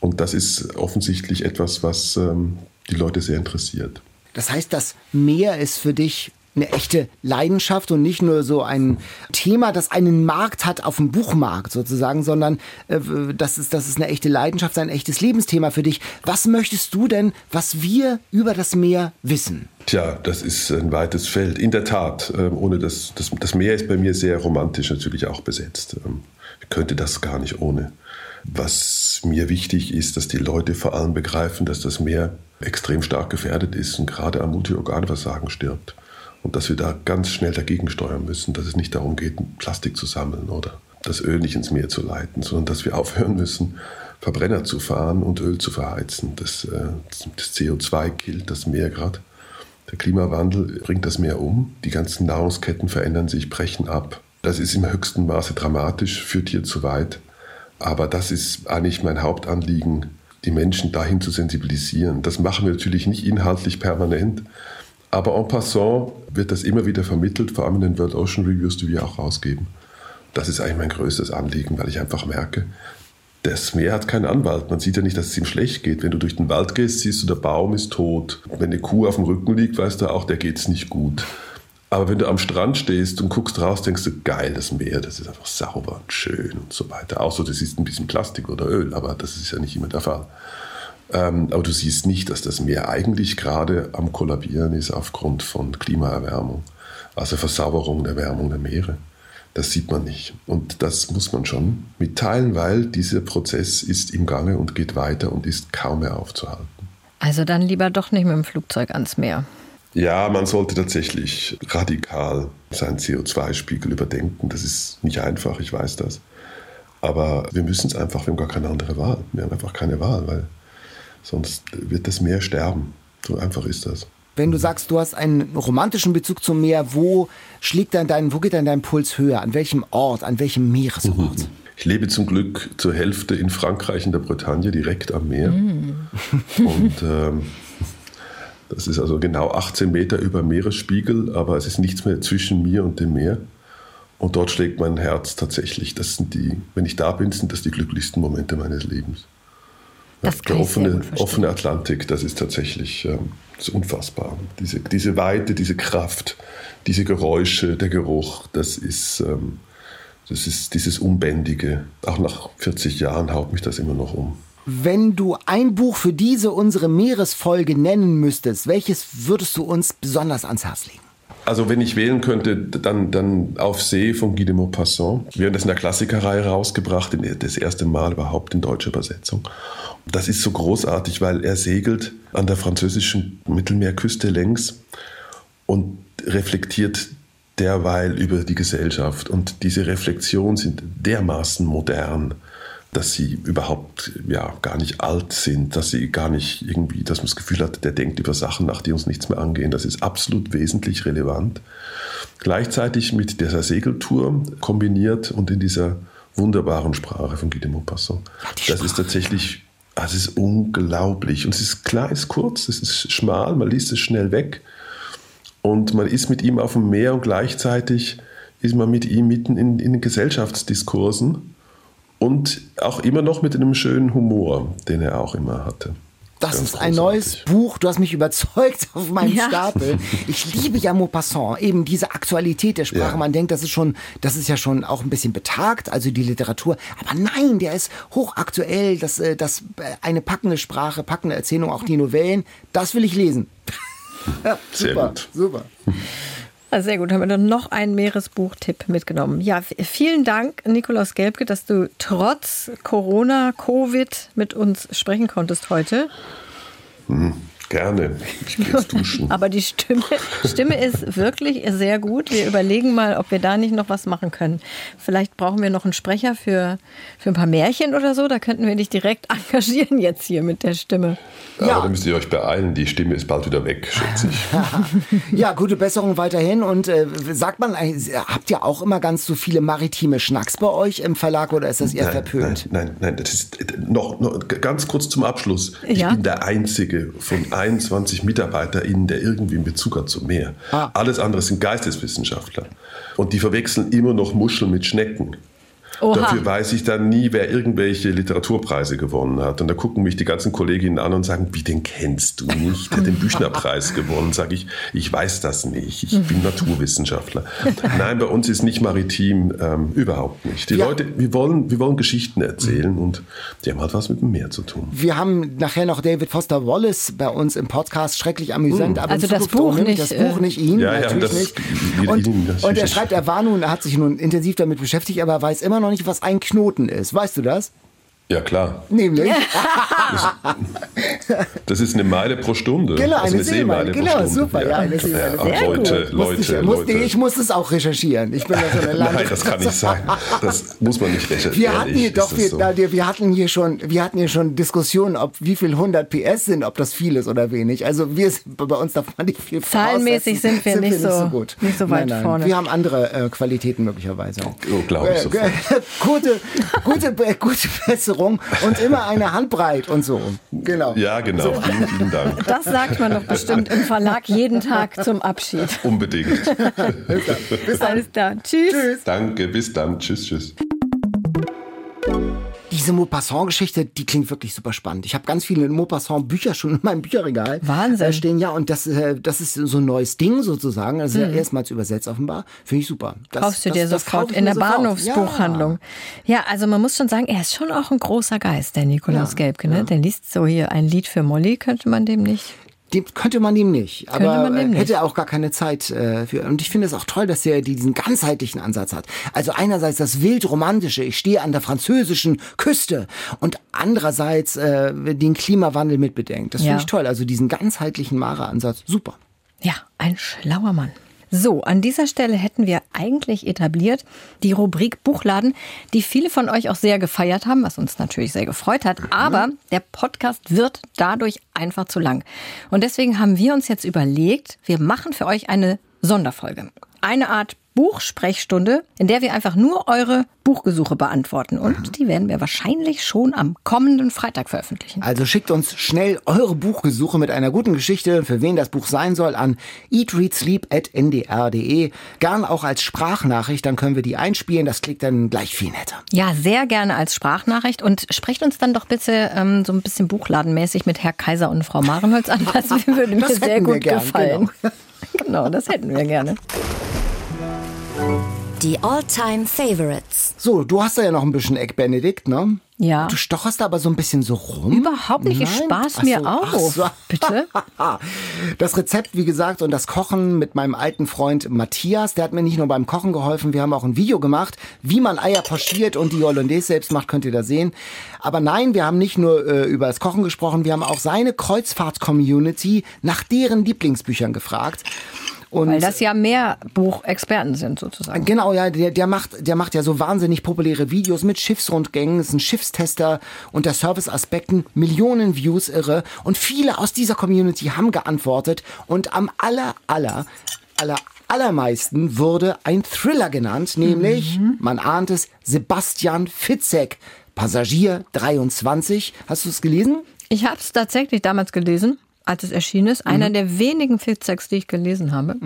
Und das ist offensichtlich etwas, was ähm, die Leute sehr interessiert. Das heißt, das Meer ist für dich eine echte Leidenschaft und nicht nur so ein Thema, das einen Markt hat auf dem Buchmarkt sozusagen, sondern äh, das, ist, das ist eine echte Leidenschaft, ein echtes Lebensthema für dich. Was möchtest du denn, was wir über das Meer wissen? Tja, das ist ein weites Feld. In der Tat, äh, ohne das, das, das Meer ist bei mir sehr romantisch natürlich auch besetzt. Ähm, ich könnte das gar nicht ohne. Was mir wichtig ist, dass die Leute vor allem begreifen, dass das Meer extrem stark gefährdet ist und gerade am Multiorganversagen stirbt und dass wir da ganz schnell dagegen steuern müssen, dass es nicht darum geht, Plastik zu sammeln oder das Öl nicht ins Meer zu leiten, sondern dass wir (laughs) aufhören müssen, Verbrenner zu fahren und Öl zu verheizen. Das, äh, das CO2 killt das Meer gerade. Der Klimawandel bringt das Meer um. Die ganzen Nahrungsketten verändern sich, brechen ab. Das ist im höchsten Maße dramatisch, führt hier zu weit. Aber das ist eigentlich mein Hauptanliegen, die Menschen dahin zu sensibilisieren. Das machen wir natürlich nicht inhaltlich permanent, aber en passant wird das immer wieder vermittelt, vor allem in den World Ocean Reviews, die wir auch rausgeben. Das ist eigentlich mein größtes Anliegen, weil ich einfach merke, das Meer hat keinen Anwalt. Man sieht ja nicht, dass es ihm schlecht geht. Wenn du durch den Wald gehst, siehst du, der Baum ist tot. Wenn eine Kuh auf dem Rücken liegt, weißt du auch, der geht es nicht gut. Aber wenn du am Strand stehst und guckst raus, denkst du, geil, das Meer, das ist einfach sauber und schön und so weiter. Außer das ist ein bisschen Plastik oder Öl, aber das ist ja nicht immer der Fall. Ähm, aber du siehst nicht, dass das Meer eigentlich gerade am Kollabieren ist aufgrund von Klimaerwärmung, also Versauerung, Erwärmung der Meere. Das sieht man nicht. Und das muss man schon mitteilen, weil dieser Prozess ist im Gange und geht weiter und ist kaum mehr aufzuhalten. Also dann lieber doch nicht mit dem Flugzeug ans Meer. Ja, man sollte tatsächlich radikal seinen CO2-Spiegel überdenken. Das ist nicht einfach, ich weiß das. Aber wir müssen es einfach, wir haben gar keine andere Wahl. Wir haben einfach keine Wahl, weil sonst wird das Meer sterben. So einfach ist das. Wenn du sagst, du hast einen romantischen Bezug zum Meer, wo schlägt dann dein, wo geht dann dein Puls höher? An welchem Ort, an welchem Meeresort? Ich lebe zum Glück zur Hälfte in Frankreich, in der Bretagne, direkt am Meer. Mm. Und ähm, das ist also genau 18 Meter über Meeresspiegel, aber es ist nichts mehr zwischen mir und dem Meer. Und dort schlägt mein Herz tatsächlich. Das sind die, wenn ich da bin, sind das die glücklichsten Momente meines Lebens. Das der offene, offene Atlantik, das ist tatsächlich ähm, das ist unfassbar. Diese, diese Weite, diese Kraft, diese Geräusche, der Geruch, das ist, ähm, das ist dieses Unbändige. Auch nach 40 Jahren haut mich das immer noch um. Wenn du ein Buch für diese unsere Meeresfolge nennen müsstest, welches würdest du uns besonders ans Herz legen? Also wenn ich wählen könnte, dann, dann Auf See von Guy de Maupassant. Wir haben das in der Klassikerreihe rausgebracht, das erste Mal überhaupt in deutscher Übersetzung. Das ist so großartig, weil er segelt an der französischen Mittelmeerküste längs und reflektiert derweil über die Gesellschaft. Und diese Reflexionen sind dermaßen modern dass sie überhaupt ja, gar nicht alt sind, dass sie gar nicht irgendwie, dass man das Gefühl hat, der denkt über Sachen nach, die uns nichts mehr angehen. Das ist absolut wesentlich relevant. Gleichzeitig mit dieser Segeltour kombiniert und in dieser wunderbaren Sprache von Guy de Maupassant. Ja, das ist tatsächlich, also es ist unglaublich. Und es ist klar, es ist kurz, es ist schmal, man liest es schnell weg. Und man ist mit ihm auf dem Meer und gleichzeitig ist man mit ihm mitten in, in Gesellschaftsdiskursen und auch immer noch mit einem schönen Humor, den er auch immer hatte. Das Ganz ist ein neues Buch. Du hast mich überzeugt (laughs) auf meinem ja. Stapel. Ich liebe ja Maupassant, eben diese Aktualität der Sprache. Ja. Man denkt, das ist schon, das ist ja schon auch ein bisschen betagt, also die Literatur. Aber nein, der ist hochaktuell. Das, äh, das äh, eine packende Sprache, packende Erzählung, auch die Novellen. Das will ich lesen. (laughs) super, gut. super. Ah, sehr gut, haben wir dann noch einen Meeresbuchtipp mitgenommen. Ja, vielen Dank, Nikolaus Gelbke, dass du trotz Corona, Covid mit uns sprechen konntest heute. Mhm. Gerne. Ich gehe jetzt duschen. (laughs) Aber die Stimme, Stimme ist wirklich sehr gut. Wir überlegen mal, ob wir da nicht noch was machen können. Vielleicht brauchen wir noch einen Sprecher für, für ein paar Märchen oder so. Da könnten wir dich direkt (laughs) engagieren jetzt hier mit der Stimme. Ja, ja. aber dann müsst ihr euch beeilen. Die Stimme ist bald wieder weg, schätze ich. (laughs) ja, gute Besserung weiterhin. Und äh, sagt man, äh, habt ihr auch immer ganz so viele maritime Schnacks bei euch im Verlag oder ist das eher nein, verpönt? Nein, nein, nein. Das ist noch, noch ganz kurz zum Abschluss. Ich ja? bin der Einzige von 21 MitarbeiterInnen, der irgendwie einen Bezug hat zum Meer. Ah. Alles andere sind Geisteswissenschaftler. Und die verwechseln immer noch Muscheln mit Schnecken. Oha. Dafür weiß ich dann nie, wer irgendwelche Literaturpreise gewonnen hat. Und da gucken mich die ganzen Kolleginnen an und sagen, wie den kennst du nicht? Der hat den Büchnerpreis (laughs) gewonnen. Sage ich, ich weiß das nicht. Ich bin (laughs) Naturwissenschaftler. Nein, bei uns ist nicht maritim, ähm, überhaupt nicht. Die ja. Leute, wir wollen, wir wollen Geschichten erzählen und die haben halt was mit dem Meer zu tun. Wir haben nachher noch David Foster Wallace bei uns im Podcast, schrecklich amüsant. Mhm. Aber also das Buch, nicht, das Buch nicht ihn, ja, natürlich ja, das, nicht. Und, ihn, und er schreibt, er war nun, er hat sich nun intensiv damit beschäftigt, aber er weiß immer noch noch nicht, was ein Knoten ist. Weißt du das? Ja, klar. Nämlich? Das ist eine Meile pro Stunde. Genau, also eine Seemeile. pro Genau, Stunde. super. Ja, eine Seemeile. Ja, Sehr Leute, gut. Leute, ich, Leute. musste, ich muss es auch recherchieren. Ich bin ja so eine (laughs) Nein, das kann nicht (laughs) sein. Das muss man nicht recherchieren. Wir hatten hier doch, wir, so. wir hatten hier schon, wir hatten hier schon Diskussionen, ob wie viel 100 PS sind, ob das viel ist oder wenig. Also wir sind, bei uns darf man nicht viel Zahlenmäßig voraussetzen. sind wir nicht so- gut. nicht so weit nein, nein. vorne. Wir haben andere äh, Qualitäten möglicherweise. Oh, glaube ich sofort. (laughs) gute, gute, gute Besserung und immer eine Handbreit und so. Genau. Ja, genau. Vielen, vielen Dank. Das sagt man doch bestimmt im Verlag jeden Tag zum Abschied. Unbedingt. Alles klar. Tschüss. Tschüss. Danke, bis dann. Tschüss, tschüss. Diese Maupassant-Geschichte, die klingt wirklich super spannend. Ich habe ganz viele Maupassant-Bücher schon in meinem Bücherregal Wahnsinn. äh, stehen. Ja, und das, äh, das ist so ein neues Ding sozusagen. Also ja erstmals übersetzt offenbar. Finde ich super. Das, Hm. Kaufst du das, dir das sofort in der sofort. Bahnhofsbuchhandlung. Ja. also man muss schon sagen, er ist schon auch ein großer Geist, der Nikolaus Ja, Gelbke. Ne? Der liest so hier ein Lied für Molly, könnte man dem nicht. Dem könnte man ihm nicht, aber dem äh, nicht. hätte er auch gar keine Zeit äh, für. Und ich finde es auch toll, dass er diesen ganzheitlichen Ansatz hat. Also einerseits das wild romantische, ich stehe an der französischen Küste und andererseits äh, den Klimawandel mitbedenkt. Das Ja. finde ich toll. Also diesen ganzheitlichen Mara-Ansatz, super. Ja, ein schlauer Mann. So, an dieser Stelle hätten wir eigentlich etabliert die Rubrik Buchladen, die viele von euch auch sehr gefeiert haben, was uns natürlich sehr gefreut hat. Aber der Podcast wird dadurch einfach zu lang. Und deswegen haben wir uns jetzt überlegt, wir machen für euch eine Sonderfolge. Eine Art Buchsprechstunde, in der wir einfach nur eure Buchgesuche beantworten. Und die werden wir wahrscheinlich schon am kommenden Freitag veröffentlichen. Also schickt uns schnell eure Buchgesuche mit einer guten Geschichte, für wen das Buch sein soll, an eatreadsleep.ndr.de. Gern auch als Sprachnachricht, dann können wir die einspielen. Das klingt dann gleich viel netter. Ja, sehr gerne als Sprachnachricht und sprecht uns dann doch bitte ähm, so ein bisschen buchladenmäßig mit Herr Kaiser und Frau Marenholz an. Das (laughs) würde mir Das sehr gut gern, gefallen. (laughs) Genau. das hätten wir gerne. Die All-Time Favorites. So, du hast da ja noch ein bisschen Eck Benedikt, ne? Ja. Du stocherst da aber so ein bisschen so rum. Überhaupt nicht. Ich spaß Ach mir so, auf. ach so. (laughs) Bitte? Das Rezept, wie gesagt, und das Kochen mit meinem alten Freund Matthias, der hat mir nicht nur beim Kochen geholfen, wir haben auch ein Video gemacht, wie man Eier pochiert und die Hollandaise selbst macht, könnt ihr da sehen. Aber nein, wir haben nicht nur äh, über das Kochen gesprochen, wir haben auch seine Kreuzfahrt-Community nach deren Lieblingsbüchern gefragt. Und Weil das ja mehr Buchexperten sind sozusagen. Genau, ja, der, der macht, der macht ja so wahnsinnig populäre Videos mit Schiffsrundgängen, ist ein Schiffstester unter Serviceaspekten, Millionen Views irre und viele aus dieser Community haben geantwortet und am aller, aller, aller, allermeisten wurde ein Thriller genannt, nämlich, man ahnt es, Sebastian Fitzek, Passagier 23. Hast du es gelesen? Ich habe es tatsächlich damals gelesen, als es erschienen ist. Mhm. Einer der wenigen Fitzeks, die ich gelesen habe.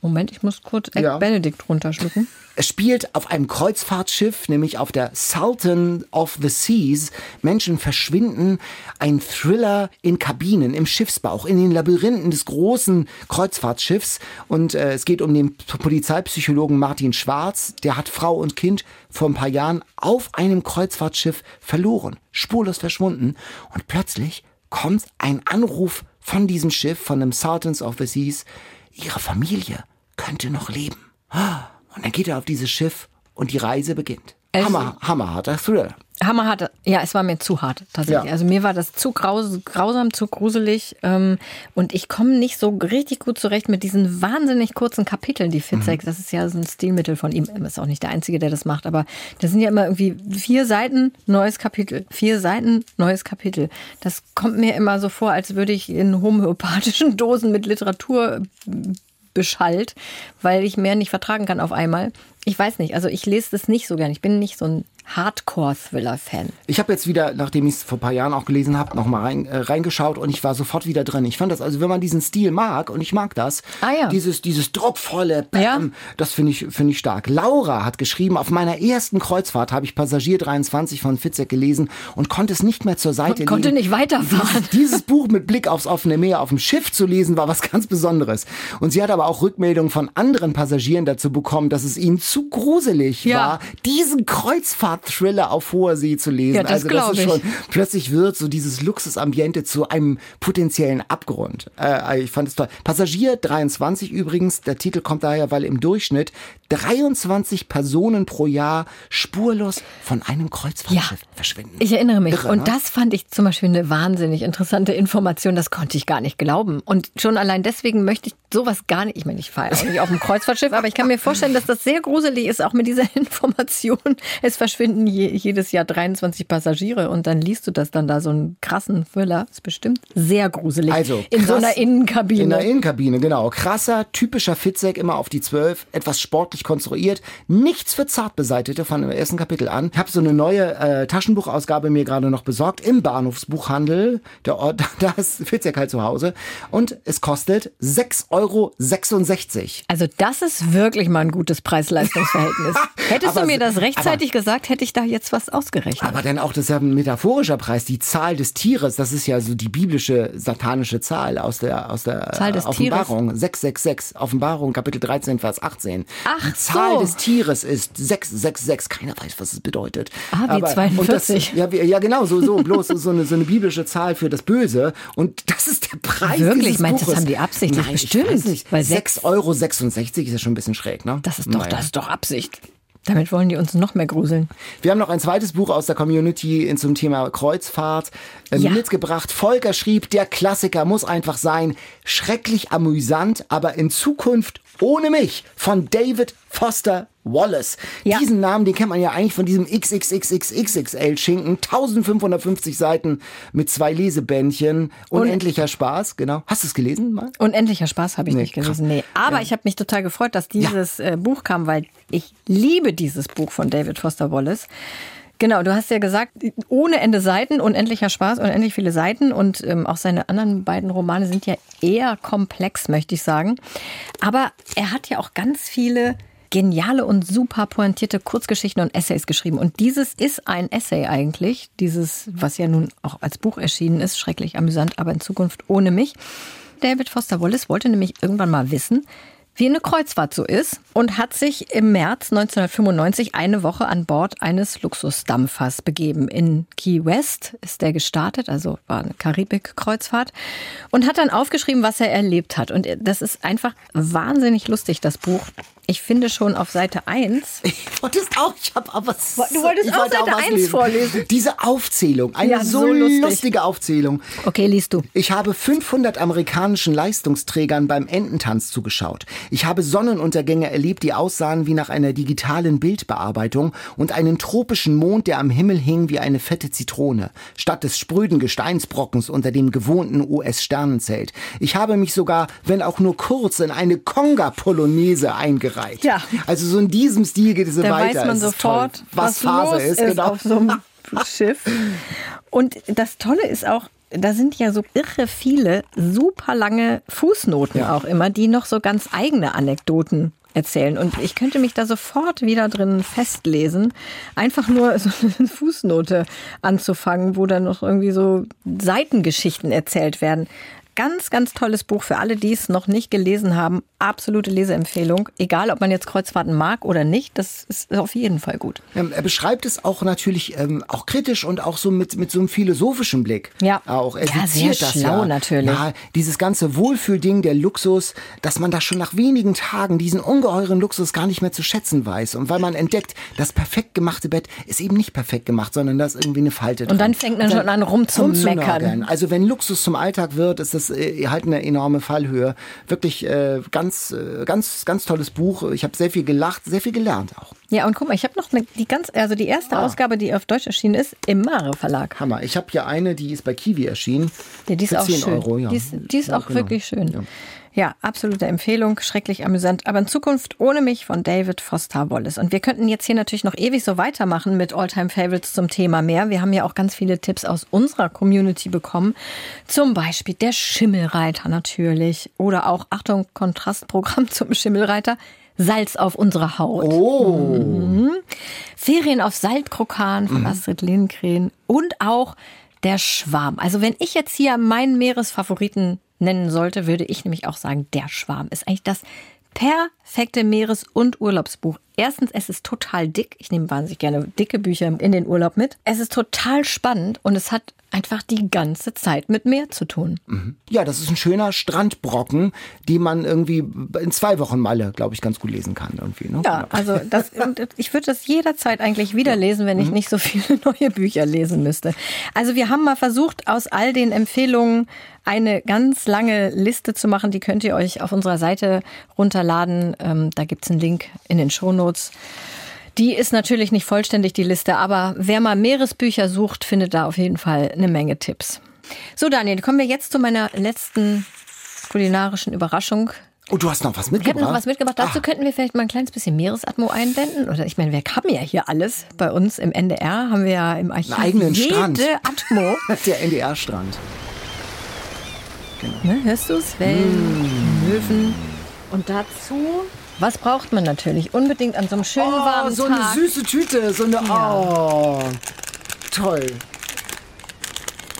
Moment, ich muss kurz Eck Ja. Benedikt runterschlucken. Es spielt auf einem Kreuzfahrtschiff, nämlich auf der Sultan of the Seas. Menschen verschwinden. Ein Thriller in Kabinen, im Schiffsbauch, in den Labyrinthen des großen Kreuzfahrtschiffs. Und äh, es geht um den Polizeipsychologen Martin Schwarz. Der hat Frau und Kind vor ein paar Jahren auf einem Kreuzfahrtschiff verloren, spurlos verschwunden. Und plötzlich kommt ein Anruf von diesem Schiff, von dem Sultans of the Seas. Ihre Familie könnte noch leben. Und dann geht er auf dieses Schiff und die Reise beginnt. Es- Hammer, hammerharter Thriller. Hammerhart, ja, es war mir zu hart tatsächlich. Ja. Also mir war das zu graus, grausam, zu gruselig ähm, und ich komme nicht so richtig gut zurecht mit diesen wahnsinnig kurzen Kapiteln, die Fitzek, das ist ja so ein Stilmittel von ihm, er ist auch nicht der Einzige, der das macht, aber das sind ja immer irgendwie vier Seiten, neues Kapitel, vier Seiten, neues Kapitel. Das kommt mir immer so vor, als würde ich in homöopathischen (laughs) Dosen mit Literatur beschallt, weil ich mehr nicht vertragen kann auf einmal. Ich weiß nicht, also ich lese das nicht so gern. Ich bin nicht so ein Hardcore-Thriller-Fan. Ich habe jetzt wieder, nachdem ich es vor ein paar Jahren auch gelesen habe, nochmal rein, äh, reingeschaut und ich war sofort wieder drin. Ich fand das, also wenn man diesen Stil mag, und ich mag das, Ah ja. dieses, dieses druckvolle, Bam, Ja. das finde ich, finde ich stark. Laura hat geschrieben, auf meiner ersten Kreuzfahrt habe ich Passagier 23 von Fitzek gelesen und konnte es nicht mehr zur Seite Und konnte nicht weiterfahren. Dieses, Buch mit Blick aufs offene Meer auf dem Schiff zu lesen, war was ganz Besonderes. Und sie hat aber auch Rückmeldungen von anderen Passagieren dazu bekommen, dass es ihnen zu gruselig Ja. war, diesen Kreuzfahrt-Thriller auf hoher See zu lesen. Ja, das also das ist schon, plötzlich wird so dieses Luxusambiente zu einem potenziellen Abgrund. Äh, ich fand es toll. Passagier 23 übrigens, der Titel kommt daher, weil im Durchschnitt 23 Personen pro Jahr spurlos von einem Kreuzfahrtschiff Ja. verschwinden. Ich erinnere mich. Irre, und ne? das fand ich zum Beispiel eine wahnsinnig interessante Information. Das konnte ich gar nicht glauben. Und schon allein deswegen möchte ich sowas gar nicht. Ich meine, ich fahre auch nicht auf dem Kreuzfahrtschiff, aber ich kann mir vorstellen, dass das sehr gruselig ist, auch mit dieser (laughs) Information. Es verschwinden je, jedes Jahr 23 Passagiere und dann liest du das dann da so einen krassen Thriller. Ist bestimmt sehr gruselig. Also, in so krass. einer Innenkabine. In der Innenkabine, genau. Krasser, typischer Fitzek, immer auf die 12, etwas sportlich konstruiert. Nichts für Zartbeseitete von dem ersten Kapitel an. Ich habe so eine neue äh, Taschenbuchausgabe mir gerade noch besorgt im Bahnhofsbuchhandel. Der Ort, (laughs) da ist Fitzek halt zu Hause. Und es kostet 6,66 Euro. Also das ist wirklich mal ein gutes Preis-Leistungs-Verhältnis. (laughs) Hättest du mir das rechtzeitig gesagt, hätte ich da jetzt was ausgerechnet. Aber dann auch, das ist ja ein metaphorischer Preis, die Zahl des Tieres, das ist ja so die biblische satanische Zahl aus der, aus der Zahl des Offenbarung. 666, Offenbarung, Kapitel 13, Vers 18. Ach die Zahl so. des Tieres ist 666, keiner weiß, was es bedeutet. Ah, wie und 42. Das, ja, ja, genau, so, so, bloß so eine, so eine biblische Zahl für das Böse. Und das ist der Preis Wirklich? Meinst du, das haben die absichtlich Nein, bestimmt? Weil 6,66 Euro ist ja schon ein bisschen schräg, ne? Das ist doch, Naja. das ist doch Absicht. Damit wollen die uns noch mehr gruseln. Wir haben noch ein zweites Buch aus der Community zum Thema Kreuzfahrt äh, Ja. mitgebracht. Volker schrieb, der Klassiker muss einfach sein. Schrecklich amüsant, aber in Zukunft ohne mich von David Foster Wallace. Ja. Diesen Namen, den kennt man ja eigentlich von diesem XXXXXXL Schinken. 1550 Seiten mit zwei Lesebändchen. Unendlicher Spaß, genau. Hast du es gelesen mal? Unendlicher Spaß habe ich Nee, nicht gelesen. Nee. Aber ich habe mich total gefreut, dass dieses äh, Buch kam, weil ich liebe dieses Buch von David Foster Wallace. Genau, du hast ja gesagt, ohne Ende Seiten, unendlicher Spaß, unendlich viele Seiten und ähm, auch seine anderen beiden Romane sind ja eher komplex, möchte ich sagen. Aber er hat ja auch ganz viele geniale und super pointierte Kurzgeschichten und Essays geschrieben. Und dieses ist ein Essay eigentlich, dieses, was ja nun auch als Buch erschienen ist, schrecklich amüsant, aber in Zukunft ohne mich. David Foster Wallace wollte nämlich irgendwann mal wissen, wie eine Kreuzfahrt so ist und hat sich im März 1995 eine Woche an Bord eines Luxusdampfers begeben. In Key West ist der gestartet, also war eine Karibik-Kreuzfahrt und hat dann aufgeschrieben, was er erlebt hat. Und das ist einfach wahnsinnig lustig, das Buch. Ich finde schon auf Seite 1 (laughs) Ich wollte es auch, ich habe aber Du wolltest auch wollte Seite was 1 lesen. vorlesen. Diese Aufzählung, eine Ja, so, so lustig. lustige Aufzählung. Okay, liest du. Ich habe 500 amerikanischen Leistungsträgern beim Ententanz zugeschaut. Ich habe Sonnenuntergänge erlebt, die aussahen wie nach einer digitalen Bildbearbeitung und einen tropischen Mond, der am Himmel hing wie eine fette Zitrone, statt des spröden Gesteinsbrockens unter dem gewohnten US-Sternenzelt. Ich habe mich sogar, wenn auch nur kurz, in eine Conga-Polonaise eingereiht. Ja. Also so in diesem Stil geht es Da weiter. weiß man ist sofort, toll. was, Phase los ist, genau. auf so einem Schiff. Und das Tolle ist auch, da sind ja so irre viele super lange Fußnoten Ja. auch immer, die noch so ganz eigene Anekdoten erzählen. Und ich könnte mich da sofort wieder drin festlesen, einfach nur so eine Fußnote anzufangen, wo dann noch irgendwie so Seitengeschichten erzählt werden. Ganz, ganz tolles Buch für alle, die es noch nicht gelesen haben. Absolute Leseempfehlung. Egal, ob man jetzt Kreuzfahrten mag oder nicht, das ist auf jeden Fall gut. Ähm, Er beschreibt es auch natürlich ähm, auch kritisch und auch so mit, mit so einem philosophischen Blick. Ja. Auch. Er Ja, sehr das schlau ja. natürlich. Ja, dieses ganze Wohlfühlding, der Luxus, dass man da schon nach wenigen Tagen diesen ungeheuren Luxus gar nicht mehr zu schätzen weiß. Und weil man entdeckt, das perfekt gemachte Bett ist eben nicht perfekt gemacht, sondern da ist irgendwie eine Falte drin. Und dann fängt man schon an, rumzumeckern. Also wenn Luxus zum Alltag wird, ist das äh, halt eine enorme Fallhöhe. Wirklich äh, ganz, äh, ganz, ganz tolles Buch. Ich habe sehr viel gelacht, sehr viel gelernt auch. Ja, und guck mal, ich habe noch eine, die ganz, also die erste Ah. Ausgabe, die auf Deutsch erschienen ist, im Mare Verlag. Hammer. Ich habe hier eine, die ist bei Kiwi erschienen. Ja, die ist Für auch 10 schön. Euro, ja. Die ist, die ist Ja, auch genau. wirklich schön. Ja. Ja. absolute Empfehlung, schrecklich amüsant. Aber in Zukunft ohne mich von David Foster Wallace. Und wir könnten jetzt hier natürlich noch ewig so weitermachen mit Alltime Favorites zum Thema mehr. Wir haben ja auch ganz viele Tipps aus unserer Community bekommen. Zum Beispiel der Schimmelreiter natürlich. Oder auch, Achtung, Kontrastprogramm (laughs) zum Schimmelreiter. Salz auf unserer Haut. Oh. Ferien auf Saltkrokan von Astrid Lindgren und auch der Schwarm. Also wenn ich jetzt hier meinen Meeresfavoriten nennen sollte, würde ich nämlich auch sagen, der Schwarm ist eigentlich das perfekte Meeres- und Urlaubsbuch. Erstens, es ist total dick. Ich nehme wahnsinnig gerne dicke Bücher in den Urlaub mit. Es ist total spannend und es hat einfach die ganze Zeit mit Meer zu tun. Ja, das ist ein schöner Strandbrocken, die man irgendwie in zwei Wochen Malle, glaube ich, ganz gut lesen kann irgendwie. Ne? Ja, also das, (laughs) ich würde das jederzeit eigentlich wieder lesen, wenn ich nicht so viele (laughs) neue Bücher lesen müsste. Also wir haben mal versucht, aus all den Empfehlungen eine ganz lange Liste zu machen. Die könnt ihr euch auf unserer Seite runterladen. Ähm, da gibt's einen Link in den Shownotes. Die ist natürlich nicht vollständig, die Liste, aber wer mal Meeresbücher sucht, findet da auf jeden Fall eine Menge Tipps. So, Daniel, kommen wir jetzt zu meiner letzten kulinarischen Überraschung. Oh, du hast noch was Ich mitgebracht? habe noch was mitgebracht. Dazu könnten wir vielleicht mal ein kleines bisschen Meeresatmo einblenden. Oder ich meine, wir haben ja hier alles. Bei uns im NDR haben wir ja im Archiv Einen eigenen jede Strand. Atmo. (laughs) Der NDR-Strand. Ne, hörst du es? Wellen, Möwen. Und dazu, was braucht man natürlich? Unbedingt an so einem schönen Oh, warmen so eine Tag. süße Tüte, so eine. Oh, toll.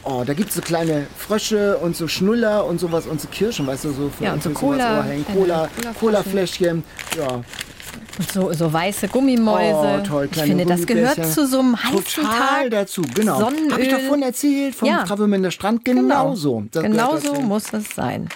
Oh, da gibt es so kleine Frösche und so Schnuller und sowas und so Kirschen, weißt du, so für, Ja, und so Cola, Ohrhängen. äh, Cola, Colaflaschen. Cola-Fläschchen. Ja, Und so, so weiße Gummimäuse. Oh, toll, ich kleine finde, das gehört zu so einem heißen Total Tag. dazu, genau. Sonnenöl. Habe ich doch vorhin erzählt vom Ja. Travemünder Strand. Genau so. Das Genau gehört so muss es sein.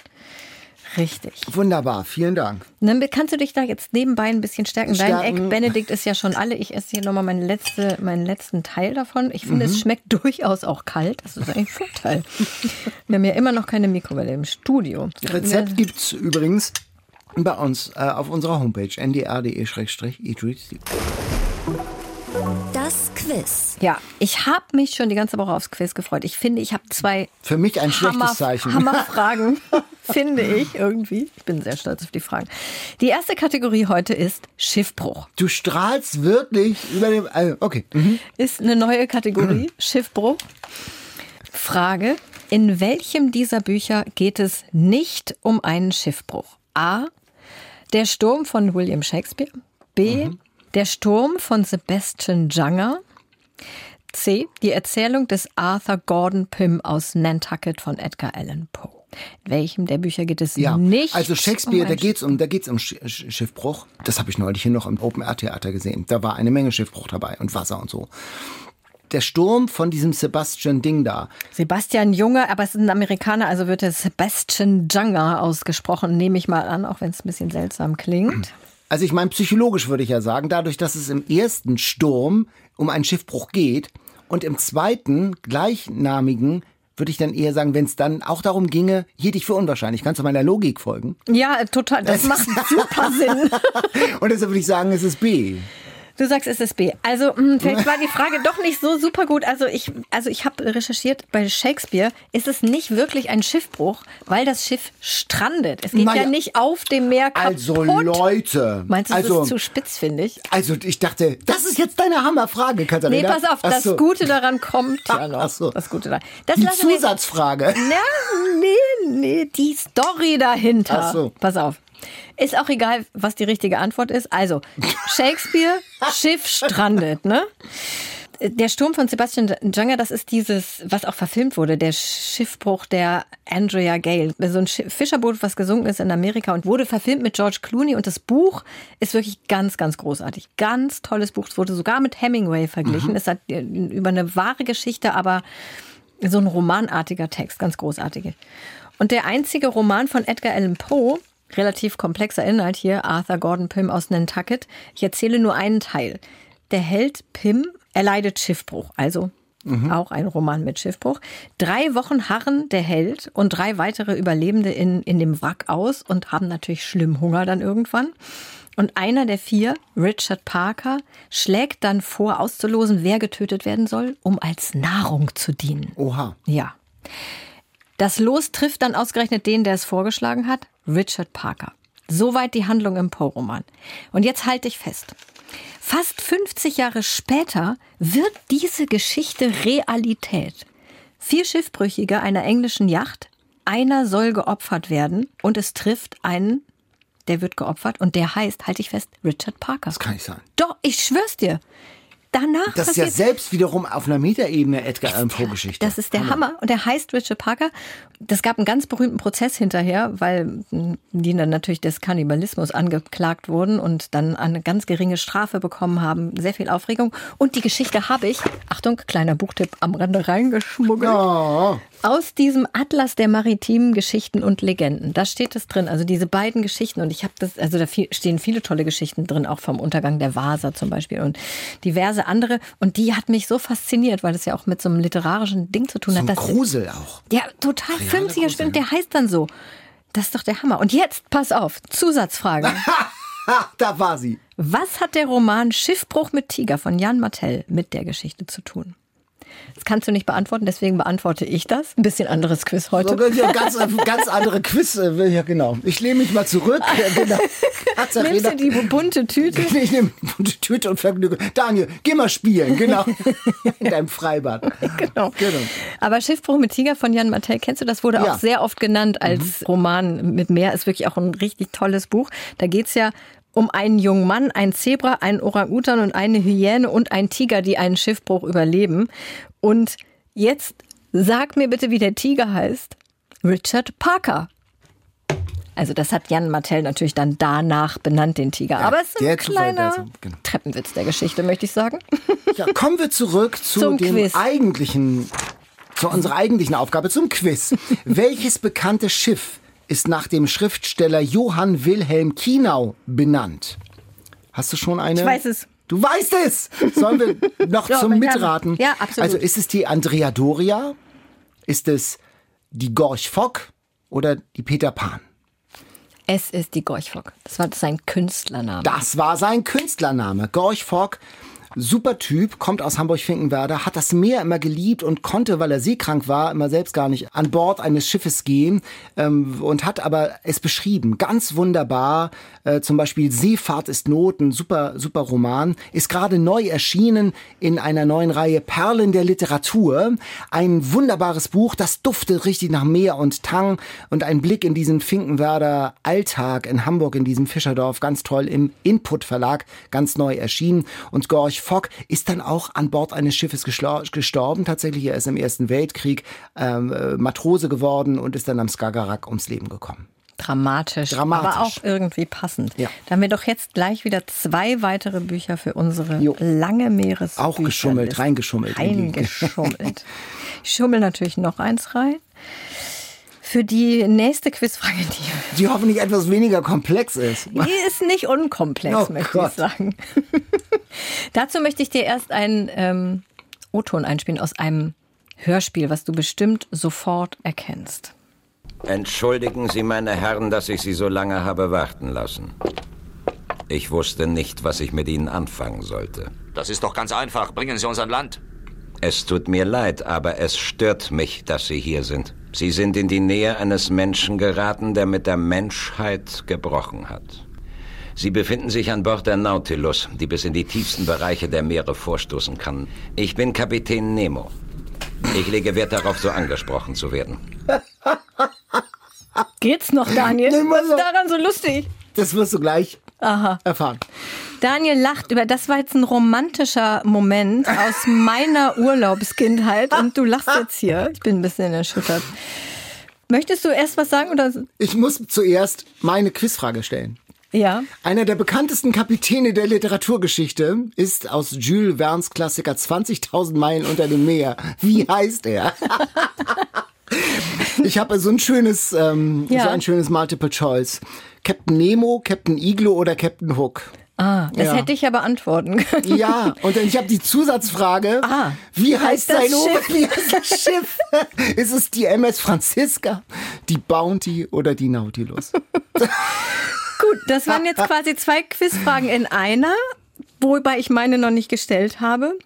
Richtig. Wunderbar, vielen Dank. Dann kannst du dich da jetzt nebenbei ein bisschen stärken. Dein Stärken. Egg Benedict ist ja schon alle. Ich esse hier nochmal meine letzte, meinen letzten Teil davon. Ich finde, Mhm. es schmeckt (laughs) durchaus auch kalt. Das ist ein Vorteil. Wir haben ja immer noch keine Mikrowelle im Studio. Rezept gibt's übrigens bei uns äh, auf unserer Homepage ndr.de-eatreadsleep. Quiz. Ja, ich habe mich schon die ganze Woche aufs Quiz gefreut. Ich finde, ich habe zwei Für mich ein schlechtes Hammer, Zeichen. Hammerfragen, (laughs) finde ich irgendwie. Ich bin sehr stolz auf die Fragen. Die erste Kategorie heute ist Schiffbruch. Du strahlst wirklich über dem. Also, okay. Mhm. Ist eine neue Kategorie, Schiffbruch. Frage, in welchem dieser Bücher geht es nicht um einen Schiffbruch? A. Der Sturm von William Shakespeare. B. Der Sturm von Sebastian Junger. C. Die Erzählung des Arthur Gordon Pym aus Nantucket von Edgar Allan Poe. In welchem der Bücher geht es Ja, nicht? also Shakespeare, um da geht's um, da geht's um Sch- Sch- Schiffbruch. Das habe ich neulich hier noch im Open Air Theater gesehen. Da war eine Menge Schiffbruch dabei und Wasser und so. Der Sturm von diesem Sebastian Ding da. Sebastian Junger, aber es ist ein Amerikaner, also wird er Sebastian Junger ausgesprochen, nehme ich mal an, auch wenn es ein bisschen seltsam klingt. Also ich meine, psychologisch würde ich ja sagen, dadurch, dass es im ersten Sturm um einen Schiffbruch geht und im zweiten gleichnamigen würde ich dann eher sagen, wenn es dann auch darum ginge, hielt ich für unwahrscheinlich. Kannst du meiner Logik folgen? Ja, total, das (laughs) macht super Sinn. Und deshalb würde ich sagen, es ist B. Du sagst SSB. Also mh, vielleicht war die Frage doch nicht so super gut. Also ich, also ich habe recherchiert, bei Shakespeare ist es nicht wirklich ein Schiffbruch, weil das Schiff strandet. Es geht Naja. ja nicht auf dem Meer kaputt. Also Leute. Meinst du, also, das ist zu spitz, finde ich? Also ich dachte, das ist jetzt deine Hammerfrage, Nee, Katharina. pass auf, Ach das so. Gute daran kommt ja (laughs) noch. Ach so. Das Gute daran. Das Die Zusatzfrage. Na, nee, nee, die Story dahinter. Ach so. Pass auf. Ist auch egal, was die richtige Antwort ist. Also, Shakespeare, Schiff strandet, ne? Der Sturm von Sebastian Junger, das ist dieses, was auch verfilmt wurde, der Schiffbruch der Andrea Gale. So ein Fischerboot, was gesunken ist in Amerika und wurde verfilmt mit George Clooney. Und das Buch ist wirklich ganz, ganz großartig. Ganz tolles Buch. Es wurde sogar mit Hemingway verglichen. Es hat äh, über eine wahre Geschichte, aber so ein romanartiger Text, ganz großartige. Und der einzige Roman von Edgar Allan Poe, relativ komplexer Inhalt hier, Arthur Gordon Pym aus Nantucket. Ich erzähle nur einen Teil. Der Held Pym erleidet Schiffbruch, also auch ein Roman mit Schiffbruch. Drei Wochen harren der Held und drei weitere Überlebende in, in dem Wrack aus und haben natürlich schlimm Hunger dann irgendwann. Und einer der vier, Richard Parker, schlägt dann vor, auszulosen, wer getötet werden soll, um als Nahrung zu dienen. Oha. Ja. Das Los trifft dann ausgerechnet den, der es vorgeschlagen hat, Richard Parker. Soweit die Handlung im Poe-Roman. Und jetzt halte ich fest. Fast 50 Jahre später wird diese Geschichte Realität. Vier Schiffbrüchige einer englischen Yacht, einer soll geopfert werden und es trifft einen, der wird geopfert und der heißt, halte ich fest, Richard Parker. Das kann nicht sein. Doch, ich schwör's dir. Danach Das ist ja selbst wiederum auf einer Metaebene Edgar Allan Poe Geschichte. Das ist der Hammer. Und der heißt Richard Parker. Das gab einen ganz berühmten Prozess hinterher, weil mh, die dann natürlich des Kannibalismus angeklagt wurden und dann eine ganz geringe Strafe bekommen haben. Sehr viel Aufregung. Und die Geschichte habe ich, Achtung, kleiner Buchtipp am Rande reingeschmuggelt. Oh. Aus diesem Atlas der maritimen Geschichten und Legenden. Da steht es drin. Also diese beiden Geschichten. Und ich habe das, also da viel, stehen viele tolle Geschichten drin, auch vom Untergang der Vasa zum Beispiel und diverse andere. Und die hat mich so fasziniert, weil es ja auch mit so einem literarischen Ding zu tun So hat. ein dass- Grusel auch. ja, total Realer 50er Grusel, Spiel. ja. Der heißt dann so. Das ist doch der Hammer. Und jetzt, pass auf, Zusatzfrage. Ha, (laughs) da war sie. Was hat der Roman Schiffbruch mit Tiger von Jan Martell mit der Geschichte zu tun? Das kannst du nicht beantworten, deswegen beantworte ich das. Ein bisschen anderes Quiz heute. So, ja, ganz, ganz andere Quiz. äh, Ja, genau. Ich lehne mich mal zurück. Ja, genau. Nimmst du die bunte Tüte? (laughs) Ich nehme die Tüte und Vergnügen. Daniel, geh mal spielen, genau. (laughs) In deinem Freibad. Genau. Genau. Aber Schiffbruch mit Tiger von Jan Martell, kennst du das? Wurde Ja. Mhm. auch sehr oft genannt als Roman mit Meer. Ist wirklich auch ein richtig tolles Buch. Da geht's ja um einen jungen Mann, einen Zebra, einen Orang-Utan und eine Hyäne und einen Tiger, die einen Schiffbruch überleben. Und jetzt sag mir bitte, wie der Tiger heißt. Richard Parker. Also das hat Jan Martell natürlich dann danach benannt, den Tiger. Aber es ist ein kleiner also, genau. Treppenwitz der Geschichte, möchte ich sagen. Ja, kommen wir zurück (laughs) zu Zum dem Quiz. eigentlichen, zu unserer eigentlichen Aufgabe, zum Quiz. (laughs) Welches bekannte Schiff ist nach dem Schriftsteller Johann Wilhelm Kienau benannt? Hast du schon eine? Ich weiß es. Du weißt es! Sollen wir noch (laughs) Ja, zum. Mitraten? Ja, absolut. Also ist es die Andrea Doria? Ist es die Gorch Fock oder die Peter Pan? Es ist die Gorchfock. Das war sein Künstlername. Das war sein Künstlername. Gorch Fock, super Typ, kommt aus Hamburg-Finkenwerder, hat das Meer immer geliebt und konnte, weil er seekrank war, immer selbst gar nicht an Bord eines Schiffes gehen ähm, und hat aber es beschrieben. Ganz wunderbar. Äh, zum Beispiel Seefahrt ist Not, ein super, super Roman. Ist gerade neu erschienen in einer neuen Reihe Perlen der Literatur. Ein wunderbares Buch, das duftet richtig nach Meer und Tang und ein Blick in diesen Finkenwerder Alltag in Hamburg, in diesem Fischerdorf, ganz toll im Input Verlag, ganz neu erschienen. Und Gorch Fock ist dann auch an Bord eines Schiffes gestorben. Tatsächlich, er ist im Ersten Weltkrieg ähm, äh, Matrose geworden und ist dann am Skagerrak ums Leben gekommen. Dramatisch, Dramatisch. aber auch irgendwie passend. Ja. Da haben wir doch jetzt gleich wieder zwei weitere Bücher für unsere Jo. lange Meeres. Auch geschummelt, reingeschummelt Reingeschummelt. (laughs) Ich schummel natürlich noch eins rein. Für die nächste Quizfrage, die, (laughs) Die hoffentlich etwas weniger komplex ist. die ist nicht unkomplex, Oh möchte Gott. ich sagen. (laughs) Dazu möchte ich dir erst einen ähm, O-Ton einspielen aus einem Hörspiel, was du bestimmt sofort erkennst. Entschuldigen Sie, meine Herren, dass ich Sie so lange habe warten lassen. Ich wusste nicht, was ich mit Ihnen anfangen sollte. Das ist doch ganz einfach. Bringen Sie uns an Land. Es tut mir leid, aber es stört mich, dass Sie hier sind. Sie sind in die Nähe eines Menschen geraten, der mit der Menschheit gebrochen hat. Sie befinden sich an Bord der Nautilus, die bis in die tiefsten Bereiche der Meere vorstoßen kann. Ich bin Kapitän Nemo. Ich lege Wert darauf, so angesprochen zu werden. Geht's noch, Daniel? Nee, Was ist daran so lustig? Das wirst du gleich erfahren. Daniel lacht über, das war jetzt ein romantischer Moment aus meiner Urlaubskindheit und du lachst jetzt hier. Ich bin ein bisschen erschüttert. Möchtest du erst was sagen oder? Ich muss zuerst meine Quizfrage stellen. Ja. Einer der bekanntesten Kapitäne der Literaturgeschichte ist aus Jules Verne's Klassiker 20.000 Meilen unter dem Meer. Wie heißt er? (laughs) ich habe so ein schönes, ähm, Ja. so ein schönes Multiple Choice. Captain Nemo, Captain Iglo oder Captain Hook? Ah, das Ja. hätte ich ja beantworten können. Ja, und dann ich habe die Zusatzfrage. Ah. wie heißt Heißt das Schiff? (laughs) Wie heißt das Schiff? (laughs) ist es die MS Franziska, die Bounty oder die Nautilus? (laughs) Gut, das waren jetzt quasi zwei Quizfragen in einer, wobei ich meine noch nicht gestellt habe.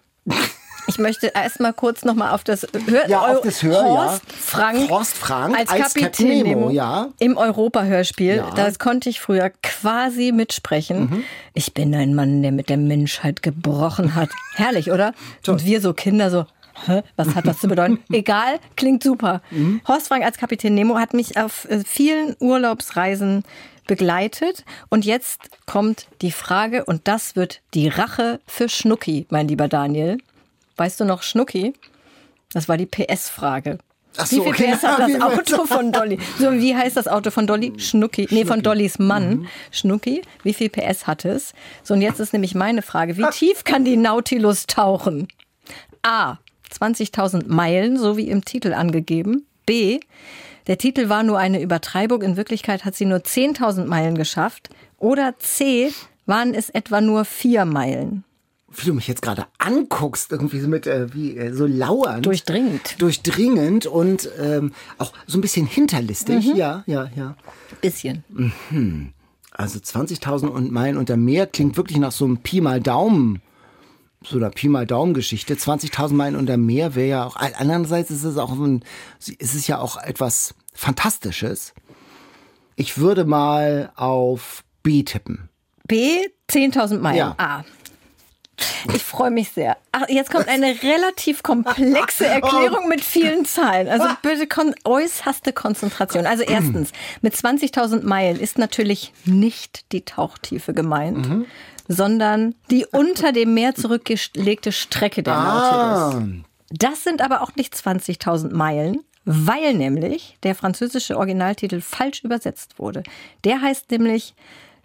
Ich möchte erst mal kurz noch mal auf das Hör Ja, auf das Hör, Horst ja. Frank, Horst Frank als, als Kapitän Captain Nemo, ja. im Europa-Hörspiel. Ja. Mhm. Das konnte ich früher quasi mitsprechen. Ich bin ein Mann, der mit der Menschheit gebrochen hat. (laughs) Herrlich, oder? Und wir so Kinder so, Hä? Was hat das zu bedeuten? (laughs) Egal, klingt super. Mhm. Horst Frank als Kapitän Nemo hat mich auf äh, vielen Urlaubsreisen begleitet. Und jetzt kommt die Frage, und das wird die Rache für Schnucki, mein lieber Daniel. Weißt du noch Schnucki? Das war die PS-Frage. Ach Wie so, viel. PS (laughs) hat Wie das Auto von Dolly? So, wie heißt das Auto von Dolly? Schnucki. Nee, von Dollys Mann. Mhm. Schnucki. Wie viel PS hat es? So, und jetzt ist nämlich meine Frage. Wie tief kann die Nautilus tauchen? A. 20.000 Meilen, so wie im Titel angegeben. B. Der Titel war nur eine Übertreibung. In Wirklichkeit hat sie nur 10.000 Meilen geschafft. Oder C. Waren es etwa nur vier Meilen? Wie du mich jetzt gerade anguckst, irgendwie so mit, äh, wie, äh, so lauernd. Durchdringend. Durchdringend und ähm, auch so ein bisschen hinterlistig. Mhm. Ja, ja, ja. Bisschen. Also 20.000 und Meilen unter Meer klingt wirklich nach so einem Pi mal Daumen. So einer Pi mal Daumen Geschichte. 20.000 Meilen unter Meer wäre ja auch, andererseits ist es auch ein, ist es ja auch etwas Fantastisches. Ich würde mal auf B tippen. B, 10.000 Meilen. Ja. A. Ich freue mich sehr. Ach, jetzt kommt eine relativ komplexe (laughs) Erklärung mit vielen Zahlen. Also (laughs) bitte kon äußerste Konzentration. Also erstens, mit 20.000 Meilen ist natürlich nicht die Tauchtiefe gemeint, sondern die unter dem Meer zurückgelegte Strecke der Nautilus. Das sind aber auch nicht 20.000 Meilen, weil nämlich der französische Originaltitel falsch übersetzt wurde. Der heißt nämlich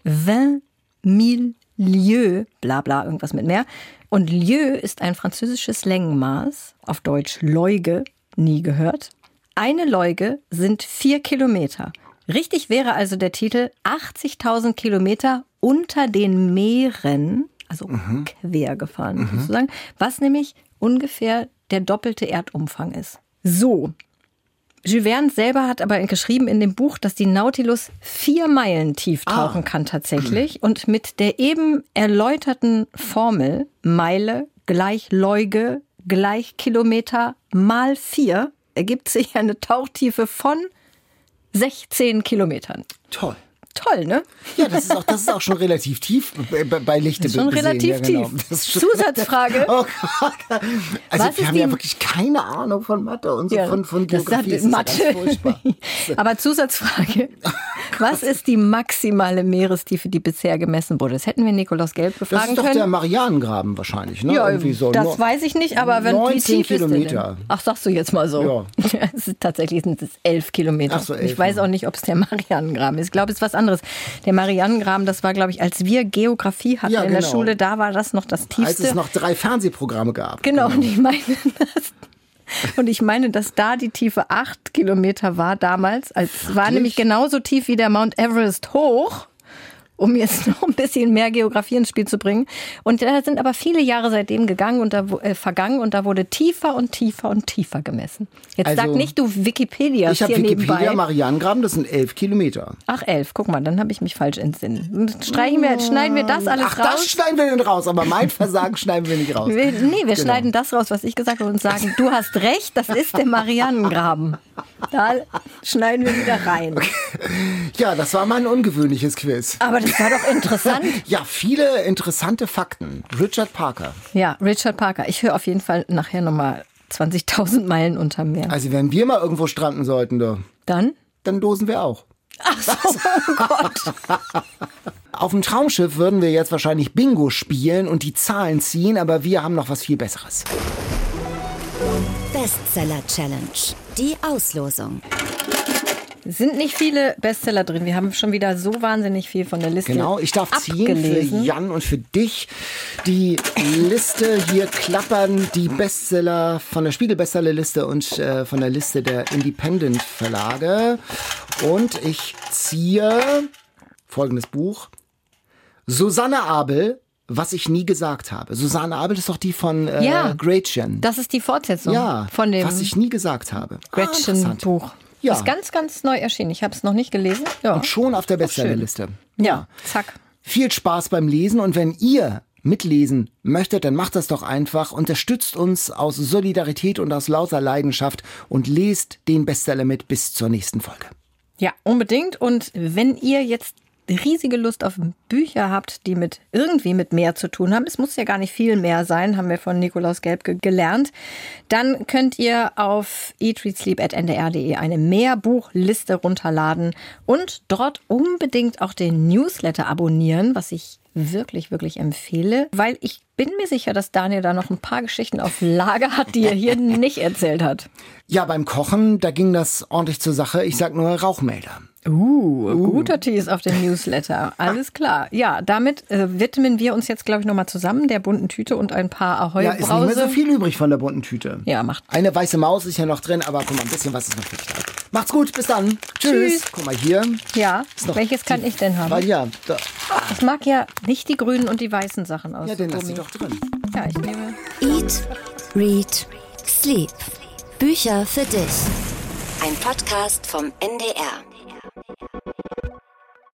20 000 Lieues, bla bla, irgendwas mit mehr. Und Lieu ist ein französisches Längenmaß, auf Deutsch Leuge, nie gehört. Eine Leuge sind vier Kilometer. Richtig wäre also der Titel 80.000 Kilometer unter den Meeren, also quer gefahren sozusagen, was nämlich ungefähr der doppelte Erdumfang ist. So. Jules Verne selber hat aber geschrieben in dem Buch, dass die Nautilus vier Meilen tief tauchen kann tatsächlich. Und mit der eben erläuterten Formel Meile gleich Leuge gleich Kilometer mal vier ergibt sich eine Tauchtiefe von 16 Kilometern. Toll. Toll, ne? Ja, das ist auch, das ist auch schon relativ tief bei, bei- Lichte Das ist schon besehen. relativ ja, genau. tief. Das ist Zusatzfrage. (laughs) Oh Gott. Also Was wir ist haben ja wirklich keine Ahnung von Mathe und so Ja, von, von das Geografie. sagt ist Mathe. furchtbar. (laughs) Aber Zusatzfrage. Was ist die maximale Meerestiefe, die bisher gemessen wurde? Das hätten wir Nikolaus Gelb Das befragen ist doch können. der Marianengraben wahrscheinlich, ne? Ja, Irgendwie so. das weiß ich nicht, aber wenn, wie 19 tief ist der Kilometer. denn? Ach, sagst du jetzt mal so. Ja. (laughs) Ist, tatsächlich sind es elf Kilometer. Ach so, elf, ich weiß auch nicht, ob es der Marianengraben ist. Ich glaube, es ist was anderes. Der Marianengraben, das war, glaube ich, als wir Geografie hatten Ja, in der genau. Schule, da war das noch das Als tiefste. es noch drei Fernsehprogramme gab. Genau, und ich meine, dass, und ich meine, dass da die Tiefe acht Kilometer war damals. Als war nämlich genauso tief wie der Mount Everest hoch. Um jetzt (laughs) noch ein bisschen mehr Geografie ins Spiel zu bringen. Und da sind aber viele Jahre seitdem gegangen und da, äh, vergangen und da wurde tiefer und tiefer und tiefer gemessen. Jetzt Also, sag nicht, du Wikipedia Ich habe Wikipedia, nebenbei. Marianengraben, das sind elf Kilometer. Ach, elf. Guck mal, dann habe ich mich falsch entsinnen. Streichen wir, schneiden wir das alles Ach, raus? das schneiden wir denn raus, aber mein Versagen (laughs) schneiden wir nicht raus. Wir, nee, wir Genau. schneiden das raus, was ich gesagt habe und sagen, du hast recht, das ist der Marianengraben. Da schneiden wir wieder rein. Ja, das war mal ein ungewöhnliches Quiz. Aber das war doch interessant. (laughs) Ja, viele interessante Fakten. Richard Parker. Ja, Richard Parker. Ich höre auf jeden Fall nachher nochmal 20.000 Meilen unter Meer. Also wenn wir mal irgendwo stranden sollten, da, Dann? dann dosen wir auch. Ach so, oh Gott. (laughs) Auf dem Traumschiff würden wir jetzt wahrscheinlich Bingo spielen und die Zahlen ziehen, aber wir haben noch was viel Besseres. Bestseller Challenge. Die Auslosung. Sind nicht viele Bestseller drin. Wir haben schon wieder so wahnsinnig viel von der Liste Genau, ich darf ziehen für abgelesen. Jan und für dich. Die Liste hier klappern die Bestseller von der Spiegel-Bestsellerliste und äh, von der Liste der Independent-Verlage. Und ich ziehe folgendes Buch. Susanne Abel, was ich nie gesagt habe. Susanne Abel ist doch die von äh, Ja. Gretchen. Das ist die Fortsetzung ja, von dem was ich nie gesagt habe. Ah. Gretchen-Buch. Ja. Ist ganz, ganz neu erschienen. Ich habe es noch nicht gelesen. Ja. Und schon auf der. Bestsellerliste. ja, zack. Viel Spaß beim Lesen und wenn ihr mitlesen möchtet, dann macht das doch einfach. Unterstützt uns aus Solidarität und aus lauter Leidenschaft und lest den Bestseller mit bis zur nächsten Folge. Ja, unbedingt. Und wenn ihr jetzt riesige Lust auf Bücher habt, die mit irgendwie mit mehr zu tun haben, es muss ja gar nicht viel mehr sein, haben wir von Nikolaus Gelbke gelernt, dann könnt ihr auf eatreadsleep.ndr.de eine Mehrbuchliste runterladen und dort unbedingt auch den Newsletter abonnieren, was ich wirklich, wirklich empfehle, weil ich bin mir sicher, dass Daniel da noch ein paar Geschichten auf Lager hat, die er hier (laughs) nicht erzählt hat. Ja, beim Kochen, da ging das ordentlich zur Sache. Ich sag nur Rauchmelder. Uh, guter Tease auf den Newsletter. Alles klar. Ja, damit äh, widmen wir uns jetzt, glaube ich, nochmal zusammen der bunten Tüte und ein paar ahoi Ja, ist nicht mehr so viel übrig von der bunten Tüte. Ja, macht. Eine weiße Maus ist ja noch drin, aber guck mal, ein bisschen was ist noch für dich da. Macht's gut, bis dann. Tschüss. Tschüss. Guck mal hier. Ja, noch welches kann ich denn haben? Weil ja, da, Ich mag ja nicht die grünen und die weißen Sachen aus ja, den lass Gummi. sie doch drin. Ja, ich nehme. Eat, Read, Sleep. Bücher für dich. Ein Podcast vom NDR.